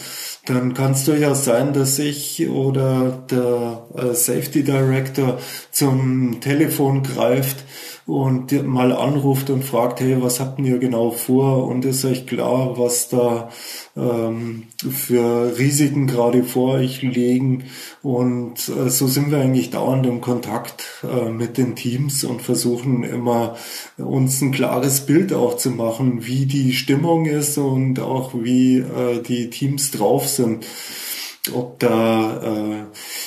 dann kann es durchaus sein, dass ich oder der äh, Safety Director zum Telefon greift und mal anruft und fragt, hey, was habt ihr genau vor? Und ist euch klar, was da ähm, für Risiken gerade vor euch liegen? Und äh, so sind wir eigentlich dauernd im Kontakt äh, mit den Teams und versuchen immer uns ein klares Bild auch zu machen, wie die Stimmung ist und auch wie äh, die Teams drauf sind ob da äh,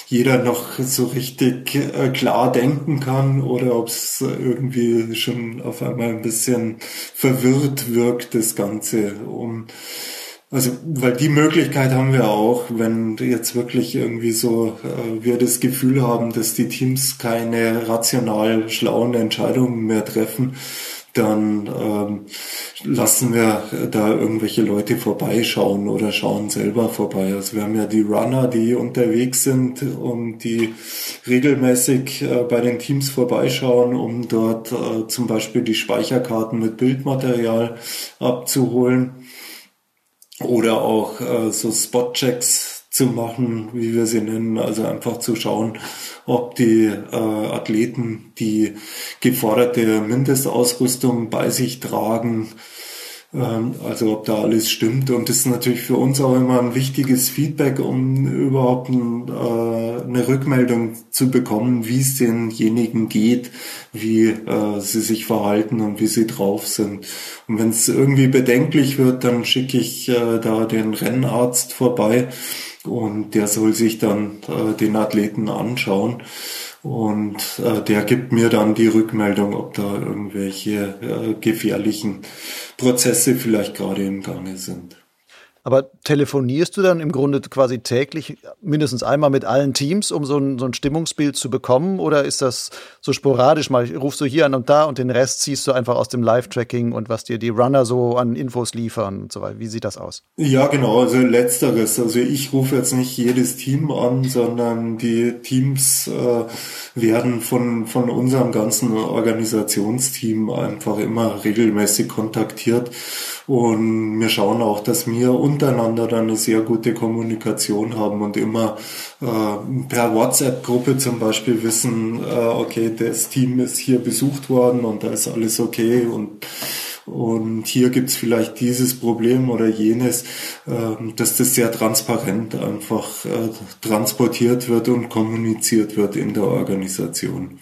jeder noch so richtig äh, klar denken kann oder ob es irgendwie schon auf einmal ein bisschen verwirrt wirkt, das Ganze. Um, also, weil die Möglichkeit haben wir auch, wenn jetzt wirklich irgendwie so äh, wir das Gefühl haben, dass die Teams keine rational schlauen Entscheidungen mehr treffen, dann ähm, lassen wir da irgendwelche Leute vorbeischauen oder schauen selber vorbei. Also wir haben ja die Runner, die unterwegs sind und die regelmäßig äh, bei den Teams vorbeischauen, um dort äh, zum Beispiel die Speicherkarten mit Bildmaterial abzuholen oder auch äh, so Spotchecks zu machen, wie wir sie nennen, also einfach zu schauen, ob die äh, Athleten die geforderte Mindestausrüstung bei sich tragen, ähm, also ob da alles stimmt. Und das ist natürlich für uns auch immer ein wichtiges Feedback, um überhaupt ein, äh, eine Rückmeldung zu bekommen, wie es denjenigen geht, wie äh, sie sich verhalten und wie sie drauf sind. Und wenn es irgendwie bedenklich wird, dann schicke ich äh, da den Rennarzt vorbei und der soll sich dann äh, den Athleten anschauen und äh, der gibt mir dann die Rückmeldung, ob da irgendwelche äh, gefährlichen Prozesse vielleicht gerade im Gange sind. Aber telefonierst du dann im Grunde quasi täglich mindestens einmal mit allen Teams, um so ein, so ein Stimmungsbild zu bekommen? Oder ist das so sporadisch mal? Rufst du hier an und da und den Rest ziehst du einfach aus dem Live-Tracking und was dir die Runner so an Infos liefern und so weiter? Wie sieht das aus? Ja, genau. Also letzteres. Also ich rufe jetzt nicht jedes Team an, sondern die Teams äh, werden von, von unserem ganzen Organisationsteam einfach immer regelmäßig kontaktiert. Und wir schauen auch, dass wir untereinander dann eine sehr gute Kommunikation haben und immer äh, per WhatsApp-Gruppe zum Beispiel wissen, äh, okay, das Team ist hier besucht worden und da ist alles okay und und hier gibt's vielleicht dieses Problem oder jenes, äh, dass das sehr transparent einfach äh, transportiert wird und kommuniziert wird in der Organisation.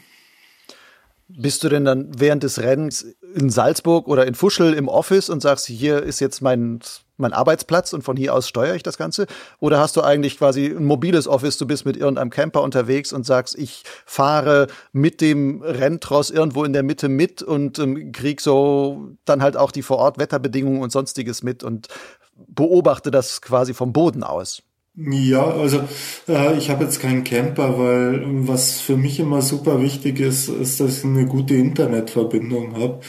Bist du denn dann während des Rennens in Salzburg oder in Fuschel im Office und sagst, hier ist jetzt mein, mein Arbeitsplatz und von hier aus steuere ich das Ganze? Oder hast du eigentlich quasi ein mobiles Office, du bist mit irgendeinem Camper unterwegs und sagst, ich fahre mit dem Renntross irgendwo in der Mitte mit und ähm, krieg so dann halt auch die vor Ort Wetterbedingungen und sonstiges mit und beobachte das quasi vom Boden aus? Ja, also äh, ich habe jetzt keinen Camper, weil was für mich immer super wichtig ist, ist, dass ich eine gute Internetverbindung habe.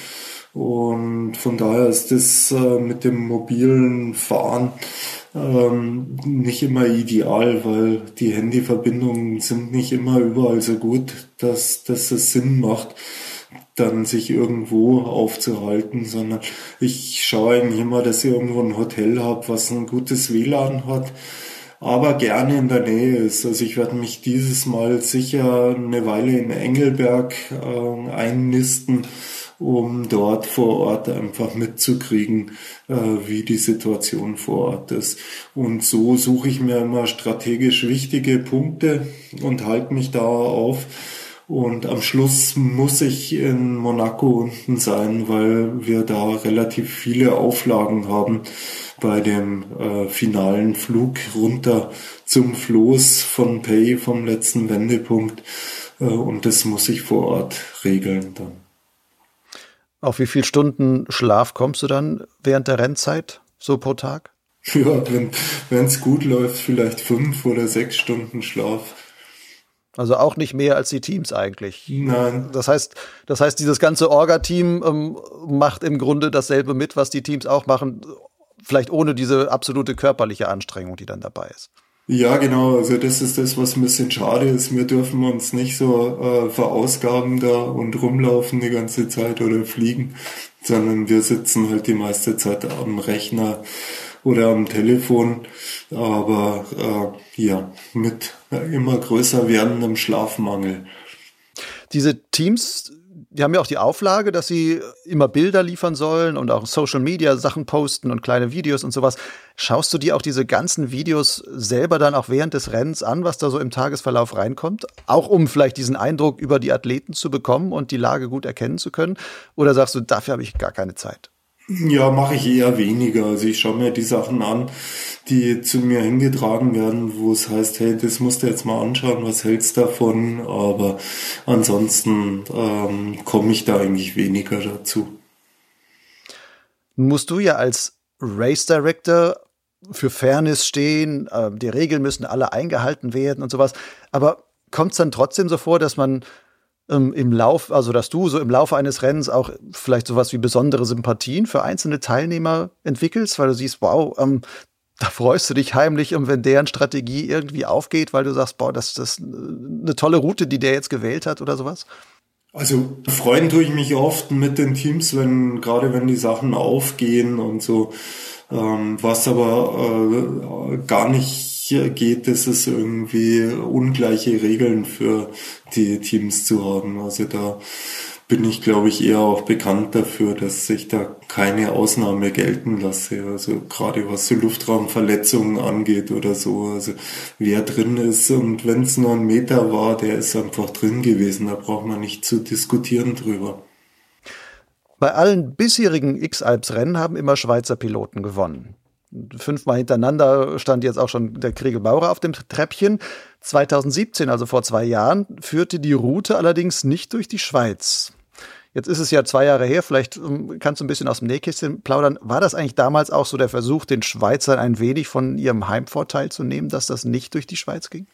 Und von daher ist das äh, mit dem mobilen Fahren ähm, nicht immer ideal, weil die Handyverbindungen sind nicht immer überall so gut, dass, dass es Sinn macht, dann sich irgendwo aufzuhalten, sondern ich schaue eigentlich immer, dass ich irgendwo ein Hotel habe, was ein gutes WLAN hat aber gerne in der Nähe ist. Also ich werde mich dieses Mal sicher eine Weile in Engelberg äh, einnisten, um dort vor Ort einfach mitzukriegen, äh, wie die Situation vor Ort ist. Und so suche ich mir immer strategisch wichtige Punkte und halte mich da auf. Und am Schluss muss ich in Monaco unten sein, weil wir da relativ viele Auflagen haben bei dem äh, finalen Flug runter zum Floß von Pay vom letzten Wendepunkt. Äh, und das muss ich vor Ort regeln dann. Auf wie viele Stunden Schlaf kommst du dann während der Rennzeit so pro Tag? Ja, wenn es gut läuft, vielleicht fünf oder sechs Stunden Schlaf. Also auch nicht mehr als die Teams eigentlich. Nein. Das heißt, das heißt, dieses ganze Orga-Team ähm, macht im Grunde dasselbe mit, was die Teams auch machen, vielleicht ohne diese absolute körperliche Anstrengung, die dann dabei ist. Ja, genau. Also das ist das, was ein bisschen schade ist. Wir dürfen uns nicht so äh, verausgaben da und rumlaufen die ganze Zeit oder fliegen, sondern wir sitzen halt die meiste Zeit am Rechner oder am Telefon. Aber äh, ja, mit immer größer werdendem Schlafmangel. Diese Teams die haben ja auch die Auflage, dass sie immer Bilder liefern sollen und auch Social Media Sachen posten und kleine Videos und sowas. Schaust du dir auch diese ganzen Videos selber dann auch während des Rennens an, was da so im Tagesverlauf reinkommt? Auch um vielleicht diesen Eindruck über die Athleten zu bekommen und die Lage gut erkennen zu können? Oder sagst du, dafür habe ich gar keine Zeit? Ja, mache ich eher weniger. Also ich schaue mir die Sachen an, die zu mir hingetragen werden, wo es heißt, hey, das musst du jetzt mal anschauen, was hältst davon? Aber ansonsten ähm, komme ich da eigentlich weniger dazu. Musst du ja als Race Director für Fairness stehen, äh, die Regeln müssen alle eingehalten werden und sowas. Aber kommt es dann trotzdem so vor, dass man ähm, im Lauf, also dass du so im Laufe eines Rennens auch vielleicht sowas wie besondere Sympathien für einzelne Teilnehmer entwickelst, weil du siehst, wow, ähm, da freust du dich heimlich, um wenn deren Strategie irgendwie aufgeht, weil du sagst, boah, das, das ist eine tolle Route, die der jetzt gewählt hat oder sowas? Also freuen tue ich mich oft mit den Teams, wenn gerade wenn die Sachen aufgehen und so. Ähm, was aber äh, gar nicht hier geht es, ist irgendwie ungleiche Regeln für die Teams zu haben. Also da bin ich, glaube ich, eher auch bekannt dafür, dass ich da keine Ausnahme gelten lasse. Also gerade was so Luftraumverletzungen angeht oder so. Also wer drin ist und wenn es nur ein Meter war, der ist einfach drin gewesen. Da braucht man nicht zu diskutieren drüber. Bei allen bisherigen X-Alps-Rennen haben immer Schweizer Piloten gewonnen. Fünfmal hintereinander stand jetzt auch schon der Kriegel Bauer auf dem Treppchen. 2017, also vor zwei Jahren, führte die Route allerdings nicht durch die Schweiz. Jetzt ist es ja zwei Jahre her, vielleicht ähm, kannst du ein bisschen aus dem Nähkästchen plaudern. War das eigentlich damals auch so der Versuch, den Schweizern ein wenig von ihrem Heimvorteil zu nehmen, dass das nicht durch die Schweiz ging?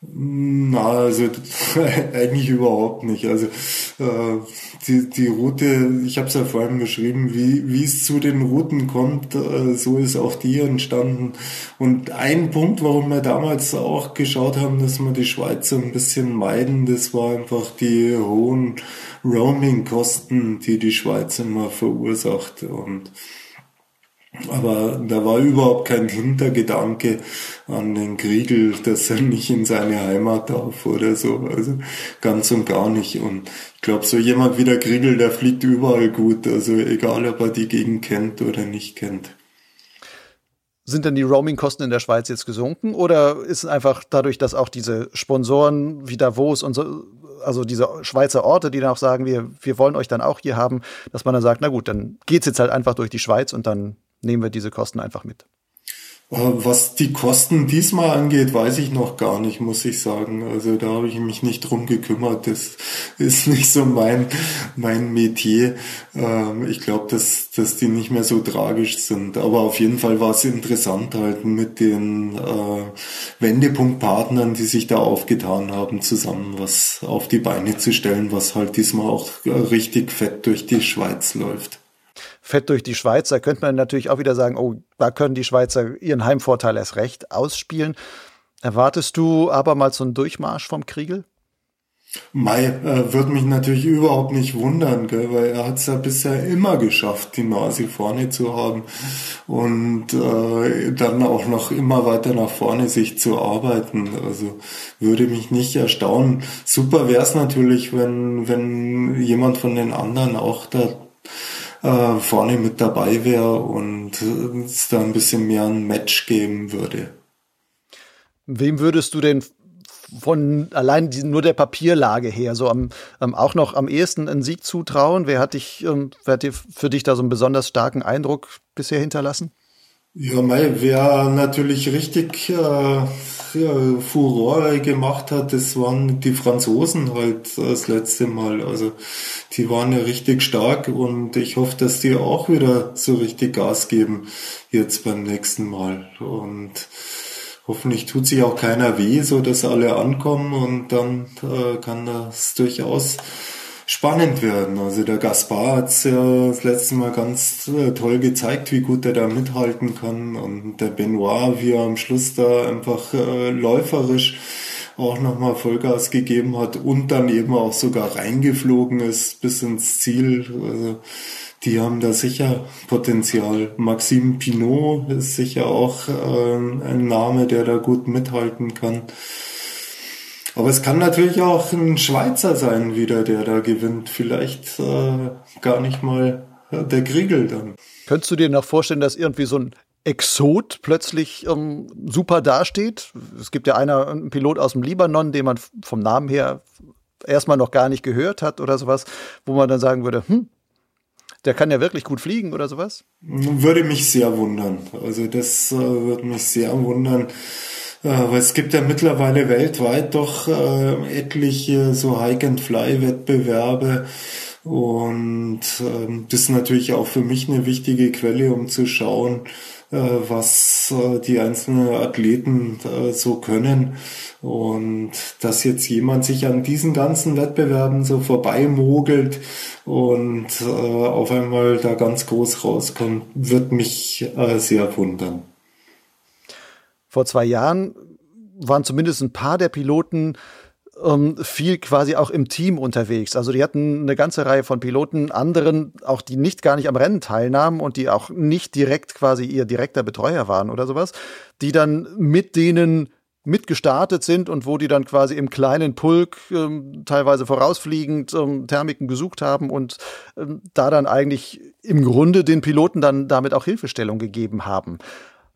Na, also eigentlich überhaupt nicht. Also äh, die, die Route, ich habe es ja vorhin beschrieben, wie, wie es zu den Routen kommt, äh, so ist auch die entstanden. Und ein Punkt, warum wir damals auch geschaut haben, dass wir die Schweizer ein bisschen meiden, das war einfach die hohen Roaming-Kosten, die die Schweiz immer verursacht. Und aber da war überhaupt kein Hintergedanke an den Kriegel, dass er nicht in seine Heimat darf oder so. Also ganz und gar nicht. Und ich glaube, so jemand wie der Kriegel, der fliegt überall gut. Also egal, ob er die Gegend kennt oder nicht kennt. Sind denn die Roaming-Kosten in der Schweiz jetzt gesunken oder ist es einfach dadurch, dass auch diese Sponsoren wie Davos und so, also diese Schweizer Orte, die dann auch sagen, wir, wir wollen euch dann auch hier haben, dass man dann sagt, na gut, dann geht's jetzt halt einfach durch die Schweiz und dann nehmen wir diese Kosten einfach mit. Äh, was die Kosten diesmal angeht, weiß ich noch gar nicht, muss ich sagen. Also da habe ich mich nicht drum gekümmert. Das ist nicht so mein, mein Metier. Ähm, ich glaube, dass, dass die nicht mehr so tragisch sind. Aber auf jeden Fall war es interessant halt mit den äh, Wendepunktpartnern, die sich da aufgetan haben, zusammen was auf die Beine zu stellen, was halt diesmal auch richtig fett durch die Schweiz läuft fett durch die Schweiz. Da könnte man natürlich auch wieder sagen, oh, da können die Schweizer ihren Heimvorteil erst recht ausspielen. Erwartest du aber mal so einen Durchmarsch vom Kriegel? Mai äh, wird mich natürlich überhaupt nicht wundern, gell, weil er hat es ja bisher immer geschafft, die Nase vorne zu haben und äh, dann auch noch immer weiter nach vorne sich zu arbeiten. Also würde mich nicht erstaunen. Super wäre es natürlich, wenn, wenn jemand von den anderen auch da äh, vorne mit dabei wäre und es da ein bisschen mehr ein Match geben würde. Wem würdest du denn von allein die, nur der Papierlage her so am, ähm, auch noch am ehesten einen Sieg zutrauen? Wer hat dich, ähm, wer hat dir für dich da so einen besonders starken Eindruck bisher hinterlassen? Ja, mei, wer natürlich richtig äh, ja, Furore gemacht hat, das waren die Franzosen halt das letzte Mal. Also die waren ja richtig stark und ich hoffe, dass die auch wieder so richtig Gas geben jetzt beim nächsten Mal. Und hoffentlich tut sich auch keiner weh, so dass alle ankommen und dann äh, kann das durchaus spannend werden. Also der Gaspar hat es ja das letzte Mal ganz äh, toll gezeigt, wie gut er da mithalten kann. Und der Benoit, wie er am Schluss da einfach äh, läuferisch auch nochmal Vollgas gegeben hat und dann eben auch sogar reingeflogen ist bis ins Ziel. Also die haben da sicher Potenzial. Maxime Pinot ist sicher auch äh, ein Name, der da gut mithalten kann. Aber es kann natürlich auch ein Schweizer sein wieder, der da gewinnt. Vielleicht äh, gar nicht mal äh, der Griegel dann. Könntest du dir noch vorstellen, dass irgendwie so ein Exot plötzlich ähm, super dasteht? Es gibt ja einer, einen Pilot aus dem Libanon, den man vom Namen her erstmal noch gar nicht gehört hat oder sowas, wo man dann sagen würde, hm, der kann ja wirklich gut fliegen oder sowas? Würde mich sehr wundern. Also das äh, würde mich sehr wundern. Äh, weil es gibt ja mittlerweile weltweit doch äh, etliche so Hike-and-Fly-Wettbewerbe. Und ähm, das ist natürlich auch für mich eine wichtige Quelle, um zu schauen, äh, was äh, die einzelnen Athleten äh, so können. Und dass jetzt jemand sich an diesen ganzen Wettbewerben so vorbeimogelt und auf einmal da ganz groß rauskommt, wird mich sehr wundern. Vor zwei Jahren waren zumindest ein paar der Piloten ähm, viel quasi auch im Team unterwegs. Also die hatten eine ganze Reihe von Piloten, anderen auch, die nicht gar nicht am Rennen teilnahmen und die auch nicht direkt quasi ihr direkter Betreuer waren oder sowas, die dann mit denen mitgestartet sind und wo die dann quasi im kleinen Pulk ähm, teilweise vorausfliegend ähm, Thermiken gesucht haben und ähm, da dann eigentlich im Grunde den Piloten dann damit auch Hilfestellung gegeben haben.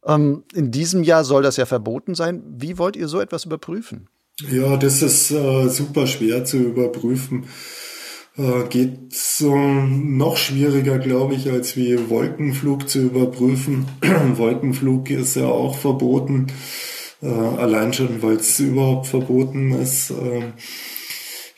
Ähm, in diesem Jahr soll das ja verboten sein. Wie wollt ihr so etwas überprüfen? Ja, das ist äh, super schwer zu überprüfen. Äh, geht so noch schwieriger, glaube ich, als wie Wolkenflug zu überprüfen. Wolkenflug ist ja auch verboten, äh, allein schon, weil es überhaupt verboten ist. Ähm,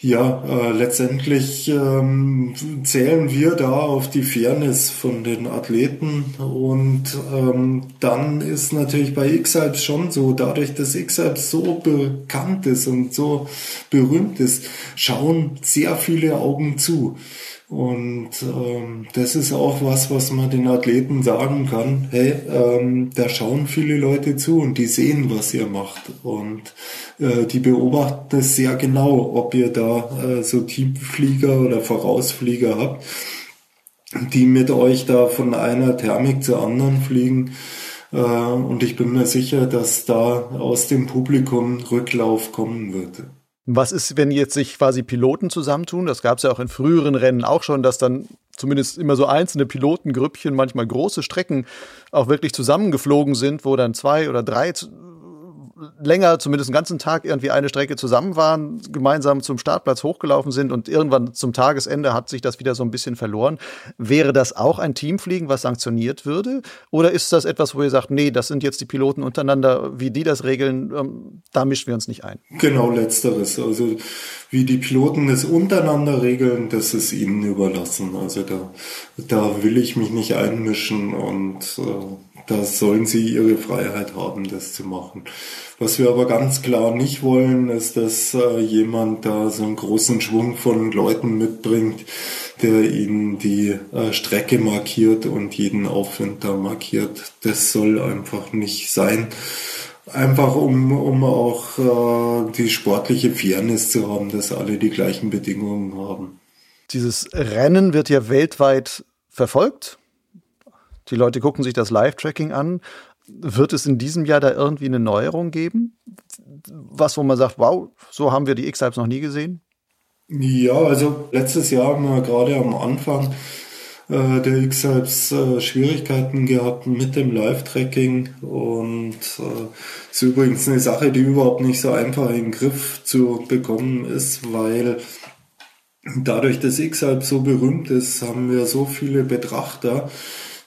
ja, äh, letztendlich ähm, zählen wir da auf die Fairness von den Athleten und ähm, dann ist natürlich bei X-Alps schon so, dadurch, dass X-Alps so bekannt ist und so berühmt ist, schauen sehr viele Augen zu. Und ähm, das ist auch was, was man den Athleten sagen kann. Hey, ähm, da schauen viele Leute zu und die sehen, was ihr macht. Und äh, die beobachten es sehr genau, ob ihr da äh, so Teamflieger oder Vorausflieger habt, die mit euch da von einer Thermik zur anderen fliegen. Äh, und ich bin mir sicher, dass da aus dem Publikum Rücklauf kommen wird. Was ist, wenn jetzt sich quasi Piloten zusammentun? Das gab es ja auch in früheren Rennen auch schon, dass dann zumindest immer so einzelne Pilotengrüppchen manchmal große Strecken auch wirklich zusammengeflogen sind, wo dann zwei oder drei länger, zumindest einen ganzen Tag irgendwie eine Strecke zusammen waren, gemeinsam zum Startplatz hochgelaufen sind und irgendwann zum Tagesende hat sich das wieder so ein bisschen verloren. Wäre das auch ein Teamfliegen, was sanktioniert würde? Oder ist das etwas, wo ihr sagt, nee, das sind jetzt die Piloten untereinander, wie die das regeln, ähm, da mischen wir uns nicht ein? Genau letzteres. Also wie die Piloten das untereinander regeln, das ist ihnen überlassen. Also da, da will ich mich nicht einmischen und äh, da sollen sie ihre Freiheit haben, das zu machen. Was wir aber ganz klar nicht wollen, ist, dass äh, jemand da so einen großen Schwung von Leuten mitbringt, der ihnen die äh, Strecke markiert und jeden Aufwind da markiert. Das soll einfach nicht sein. Einfach um, um auch äh, die sportliche Fairness zu haben, dass alle die gleichen Bedingungen haben. Dieses Rennen wird ja weltweit verfolgt die Leute gucken sich das Live-Tracking an. Wird es in diesem Jahr da irgendwie eine Neuerung geben? Was, wo man sagt, wow, so haben wir die X-Types noch nie gesehen? Ja, also letztes Jahr haben wir gerade am Anfang äh, der X-Types äh, Schwierigkeiten gehabt mit dem Live-Tracking und äh, ist übrigens eine Sache, die überhaupt nicht so einfach in den Griff zu bekommen ist, weil dadurch, dass X-Alp so berühmt ist, haben wir so viele Betrachter,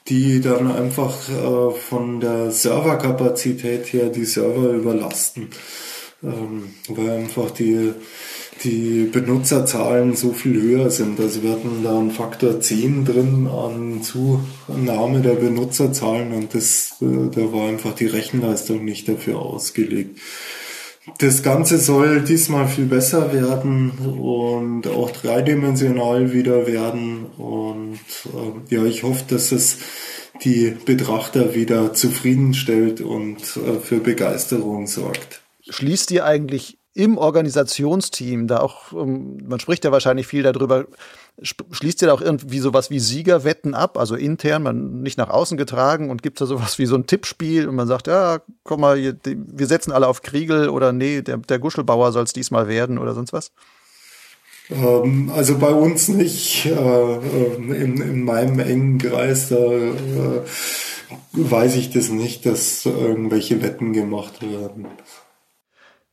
die dann einfach äh, von der Serverkapazität her die Server überlasten, ähm, weil einfach die, die Benutzerzahlen so viel höher sind. Also wir hatten da einen Faktor 10 drin an Zunahme der Benutzerzahlen und das, äh, da war einfach die Rechenleistung nicht dafür ausgelegt. Das Ganze soll diesmal viel besser werden und auch dreidimensional wieder werden. Und äh, ja, ich hoffe, dass es die Betrachter wieder zufriedenstellt und äh, für Begeisterung sorgt. Schließt ihr eigentlich im Organisationsteam, da auch, ähm, man spricht ja wahrscheinlich viel darüber, schließt ihr da auch irgendwie sowas wie Siegerwetten ab, also intern, man nicht nach außen getragen und gibt da sowas wie so ein Tippspiel und man sagt, ja, komm mal, wir setzen alle auf Kriegel oder nee, der, der Guschelbauer soll es diesmal werden oder sonst was? Ähm, also bei uns nicht, äh, ähm, in, in meinem engen Kreis, da äh, weiß ich das nicht, dass irgendwelche Wetten gemacht werden.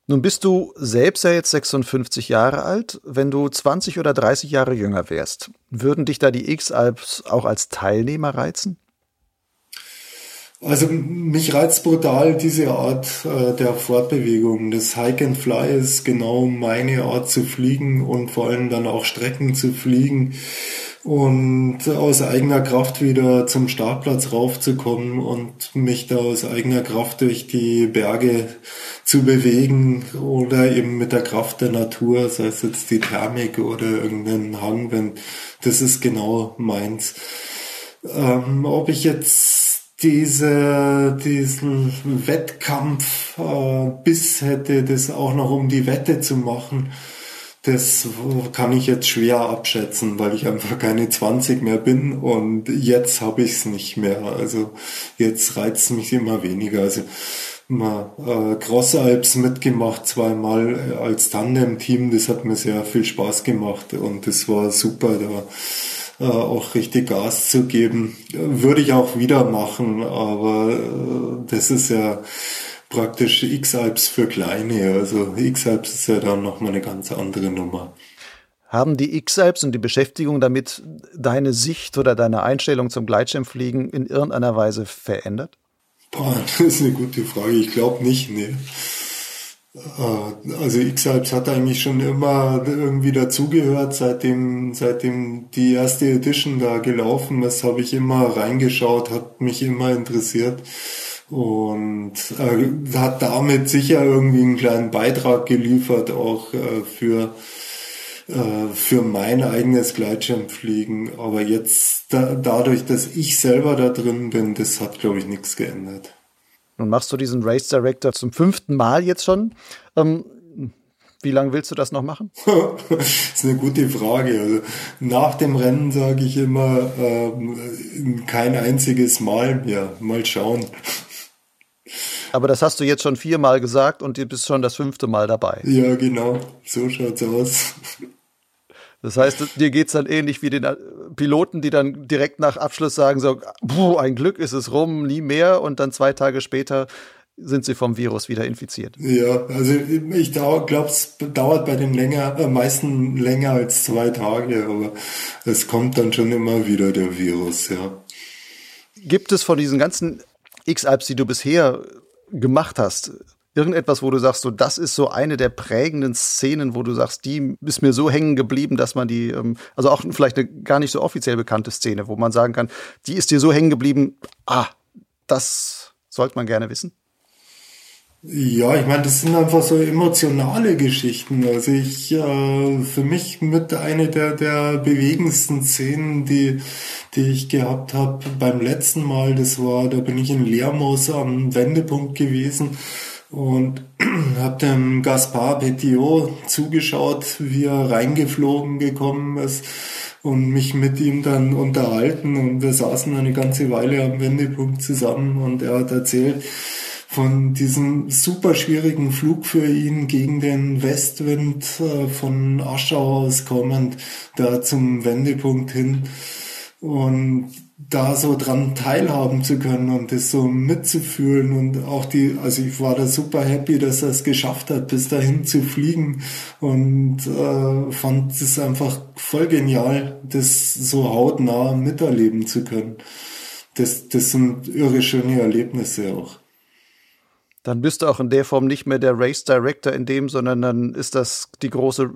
Nun bist du selbst ja jetzt 56 Jahre alt. Wenn du 20 oder 30 Jahre jünger wärst, würden dich da die X-Alps auch als Teilnehmer reizen? Also mich reizt brutal diese Art äh, der Fortbewegung. Das Hike and Fly ist genau meine Art zu fliegen und vor allem dann auch Strecken zu fliegen und aus eigener Kraft wieder zum Startplatz raufzukommen und mich da aus eigener Kraft durch die Berge zu bewegen oder eben mit der Kraft der Natur, sei es jetzt die Thermik oder irgendein Hangwind. Das ist genau meins. Ähm, ob ich jetzt diese, diesen Wettkampf äh, bis hätte, das auch noch um die Wette zu machen, das kann ich jetzt schwer abschätzen, weil ich einfach keine 20 mehr bin und jetzt habe ich es nicht mehr. Also jetzt reizt mich immer weniger. Also mal äh, Crossalps mitgemacht, zweimal als Tandem-Team, das hat mir sehr viel Spaß gemacht und das war super. Da äh, auch richtig Gas zu geben. Würde ich auch wieder machen, aber äh, das ist ja praktisch X-Alps für Kleine. Also X-Alps ist ja dann nochmal eine ganz andere Nummer. Haben die X-Alps und die Beschäftigung damit deine Sicht oder deine Einstellung zum Gleitschirmfliegen in irgendeiner Weise verändert? Boah, das ist eine gute Frage. Ich glaube nicht, nee. Äh, also X-Alps hat eigentlich schon immer irgendwie dazugehört, seitdem, seitdem die erste Edition da gelaufen ist, habe ich immer reingeschaut, hat mich immer interessiert und äh, hat damit sicher irgendwie einen kleinen Beitrag geliefert, auch äh, für äh, für mein eigenes Gleitschirmfliegen. Aber jetzt da, dadurch, dass ich selber da drin bin, das hat, glaube ich, nichts geändert. Nun machst du diesen Race Director zum fünften Mal jetzt schon. Ähm, wie lange willst du das noch machen? das ist eine gute Frage. Also nach dem Rennen sage ich immer ähm, kein einziges Mal mehr. Mal schauen. Aber das hast du jetzt schon viermal gesagt und du bist schon das fünfte Mal dabei. Ja, genau. So schaut's aus. Das heißt, dir geht's dann ähnlich wie den äh, Piloten, die dann direkt nach Abschluss sagen so, puh, ein Glück ist es rum, nie mehr und dann zwei Tage später sind sie vom Virus wieder infiziert. Ja, also ich glaube, es dauert bei den länger, äh, meisten länger als zwei Tage, aber es kommt dann schon immer wieder der Virus, ja. Gibt es von diesen ganzen X-Alps, die du bisher gemacht hast, irgendetwas, wo du sagst, so das ist so eine der prägenden Szenen, wo du sagst, die ist mir so hängen geblieben, dass man die, ähm, also auch vielleicht eine gar nicht so offiziell bekannte Szene, wo man sagen kann, die ist dir so hängen geblieben, ah, das sollte man gerne wissen? Ja, ich meine, das sind einfach so emotionale Geschichten. Also ich, äh, für mich mit eine der, der bewegendsten Szenen, die, die ich gehabt habe beim letzten Mal, das war, da bin ich in Lermoos am Wendepunkt gewesen und habe dem Gaspar Petiot zugeschaut, wie er reingeflogen gekommen ist und mich mit ihm dann unterhalten. Und wir saßen eine ganze Weile am Wendepunkt zusammen und er hat erzählt von diesem super schwierigen Flug für ihn gegen den Westwind äh, von Aschau aus kommend da zum Wendepunkt hin. Und da so dran teilhaben zu können und das so mitzufühlen und auch die, also ich war da super happy, dass er es geschafft hat, bis dahin zu fliegen und äh, fand es einfach voll genial, das so hautnah miterleben zu können. Das, das sind irre schöne Erlebnisse auch. Dann bist du auch in der Form nicht mehr der Race Director in dem, sondern dann ist das die große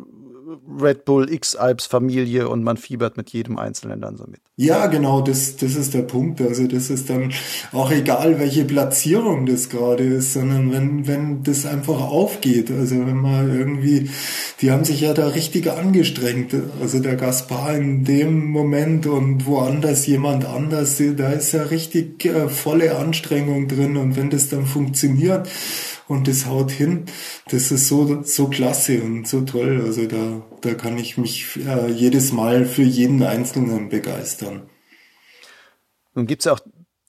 Red Bull X-Alps Familie und man fiebert mit jedem Einzelnen dann so mit. Ja, genau, das, das ist der Punkt. Also das ist dann auch egal, welche Platzierung das gerade ist, sondern wenn, wenn das einfach aufgeht. Also wenn man irgendwie, die haben sich ja da richtig angestrengt. Also der Gaspar in dem Moment und woanders jemand anders, da ist ja richtig äh, volle Anstrengung drin und wenn das dann funktioniert, und das haut hin. Das ist so, so klasse und so toll. Also da, da kann ich mich äh, jedes Mal für jeden Einzelnen begeistern. Nun gibt es auch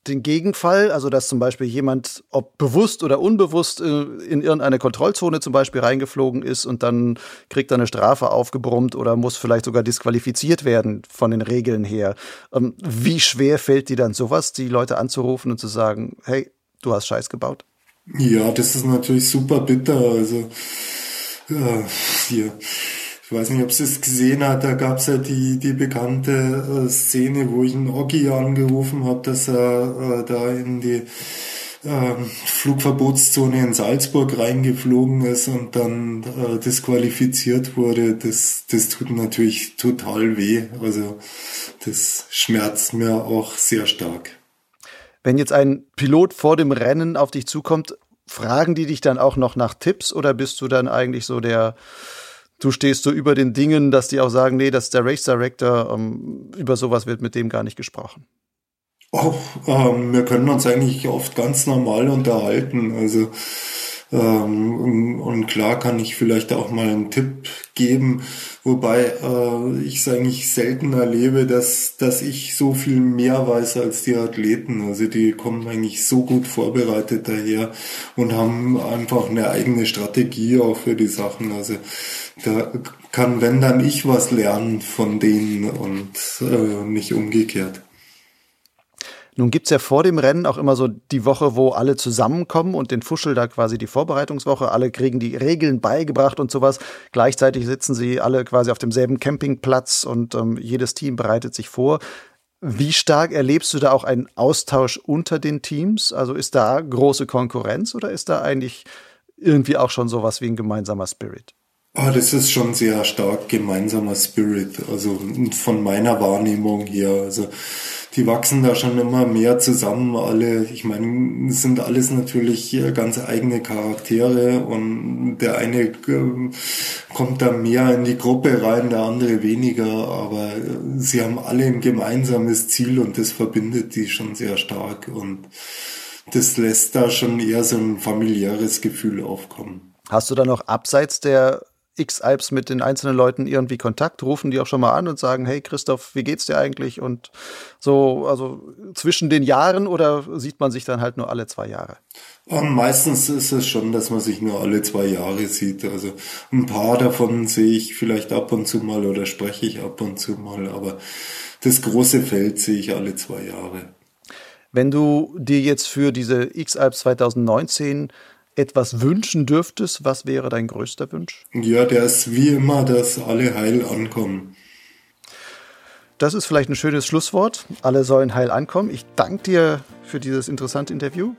den Gegenfall, also dass zum Beispiel jemand, ob bewusst oder unbewusst, äh, in irgendeine Kontrollzone zum Beispiel reingeflogen ist und dann kriegt er eine Strafe aufgebrummt oder muss vielleicht sogar disqualifiziert werden von den Regeln her. Ähm, wie schwer fällt dir dann sowas, die Leute anzurufen und zu sagen, hey, du hast Scheiß gebaut? Ja, das ist natürlich super bitter. Also äh, hier. Ich weiß nicht, ob Sie es gesehen hat, da gab es ja die, die bekannte äh, Szene, wo ich einen Oggi angerufen habe, dass er äh, da in die äh, Flugverbotszone in Salzburg reingeflogen ist und dann äh, disqualifiziert wurde. Das, das tut natürlich total weh. Also das schmerzt mir auch sehr stark. Wenn jetzt ein Pilot vor dem Rennen auf dich zukommt, fragen die dich dann auch noch nach Tipps oder bist du dann eigentlich so der, du stehst so über den Dingen, dass die auch sagen, nee, das ist der Race Director, ähm, über sowas wird mit dem gar nicht gesprochen? Oh, ähm, wir können uns eigentlich oft ganz normal unterhalten. Also ähm, und klar kann ich vielleicht auch mal einen Tipp geben, wobei äh, ich es eigentlich selten erlebe, dass, dass ich so viel mehr weiß als die Athleten. Also die kommen eigentlich so gut vorbereitet daher und haben einfach eine eigene Strategie auch für die Sachen. Also da kann, wenn dann ich was lernen von denen und äh, nicht umgekehrt. Nun gibt's ja vor dem Rennen auch immer so die Woche, wo alle zusammenkommen und den Fuschel da quasi die Vorbereitungswoche. Alle kriegen die Regeln beigebracht und sowas. Gleichzeitig sitzen sie alle quasi auf demselben Campingplatz und ähm, jedes Team bereitet sich vor. Wie stark erlebst du da auch einen Austausch unter den Teams? Also ist da große Konkurrenz oder ist da eigentlich irgendwie auch schon sowas wie ein gemeinsamer Spirit? Ah, das ist schon sehr stark gemeinsamer Spirit, also von meiner Wahrnehmung her. Also die wachsen da schon immer mehr zusammen. Alle, ich meine, sind alles natürlich ganz eigene Charaktere und der eine äh, kommt da mehr in die Gruppe rein, der andere weniger, aber sie haben alle ein gemeinsames Ziel und das verbindet die schon sehr stark und das lässt da schon eher so ein familiäres Gefühl aufkommen. Hast du da noch abseits der X-Alps mit den einzelnen Leuten irgendwie Kontakt, rufen die auch schon mal an und sagen, hey Christoph, wie geht's dir eigentlich? Und so, also zwischen den Jahren oder sieht man sich dann halt nur alle zwei Jahre? Ähm, meistens ist es schon, dass man sich nur alle zwei Jahre sieht. Also ein paar davon sehe ich vielleicht ab und zu mal oder spreche ich ab und zu mal, aber das große Feld sehe ich alle zwei Jahre. Wenn du dir jetzt für diese X-Alps 2019 etwas wünschen dürftest, was wäre dein größter Wunsch? Ja, der ist wie immer, dass alle heil ankommen. Das ist vielleicht ein schönes Schlusswort. Alle sollen heil ankommen. Ich danke dir für dieses interessante Interview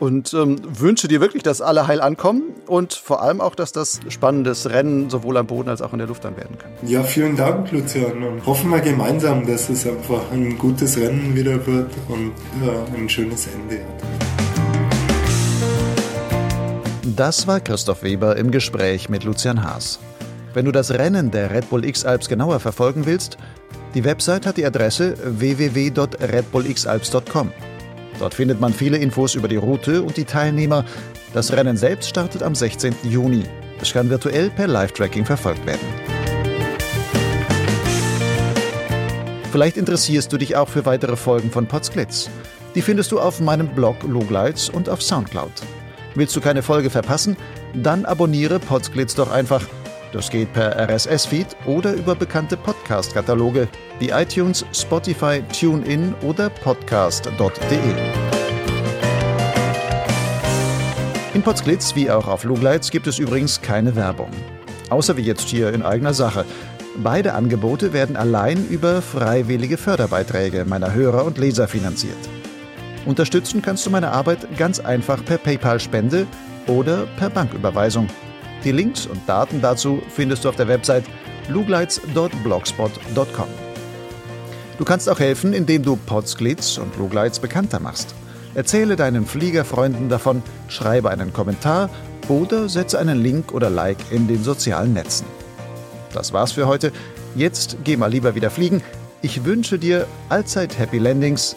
und ähm, wünsche dir wirklich, dass alle heil ankommen und vor allem auch, dass das spannendes Rennen sowohl am Boden als auch in der Luft dann werden kann. Ja, vielen Dank, Lucian. Und hoffen wir gemeinsam, dass es einfach ein gutes Rennen wieder wird und ja, ein schönes Ende hat. Das war Christoph Weber im Gespräch mit Lucian Haas. Wenn du das Rennen der Red Bull X-Alps genauer verfolgen willst, die Website hat die Adresse www.redbullxalps.com. Dort findet man viele Infos über die Route und die Teilnehmer. Das Rennen selbst startet am 16. Juni. Es kann virtuell per Live-Tracking verfolgt werden. Vielleicht interessierst du dich auch für weitere Folgen von Potsglitz. Die findest du auf meinem Blog Logleits und auf Soundcloud. Willst du keine Folge verpassen? Dann abonniere Podsglitz doch einfach. Das geht per RSS-Feed oder über bekannte Podcast-Kataloge wie iTunes, Spotify, TuneIn oder podcast.de. In Podsglitz wie auch auf Lugleitz gibt es übrigens keine Werbung. Außer wie jetzt hier in eigener Sache. Beide Angebote werden allein über freiwillige Förderbeiträge meiner Hörer und Leser finanziert. Unterstützen kannst du meine Arbeit ganz einfach per PayPal-Spende oder per Banküberweisung. Die Links und Daten dazu findest du auf der Website lugleitz.blogspot.com. Du kannst auch helfen, indem du Podsglitz und Lugleitz bekannter machst. Erzähle deinen Fliegerfreunden davon, schreibe einen Kommentar oder setze einen Link oder Like in den sozialen Netzen. Das war's für heute. Jetzt geh mal lieber wieder fliegen. Ich wünsche dir allzeit Happy Landings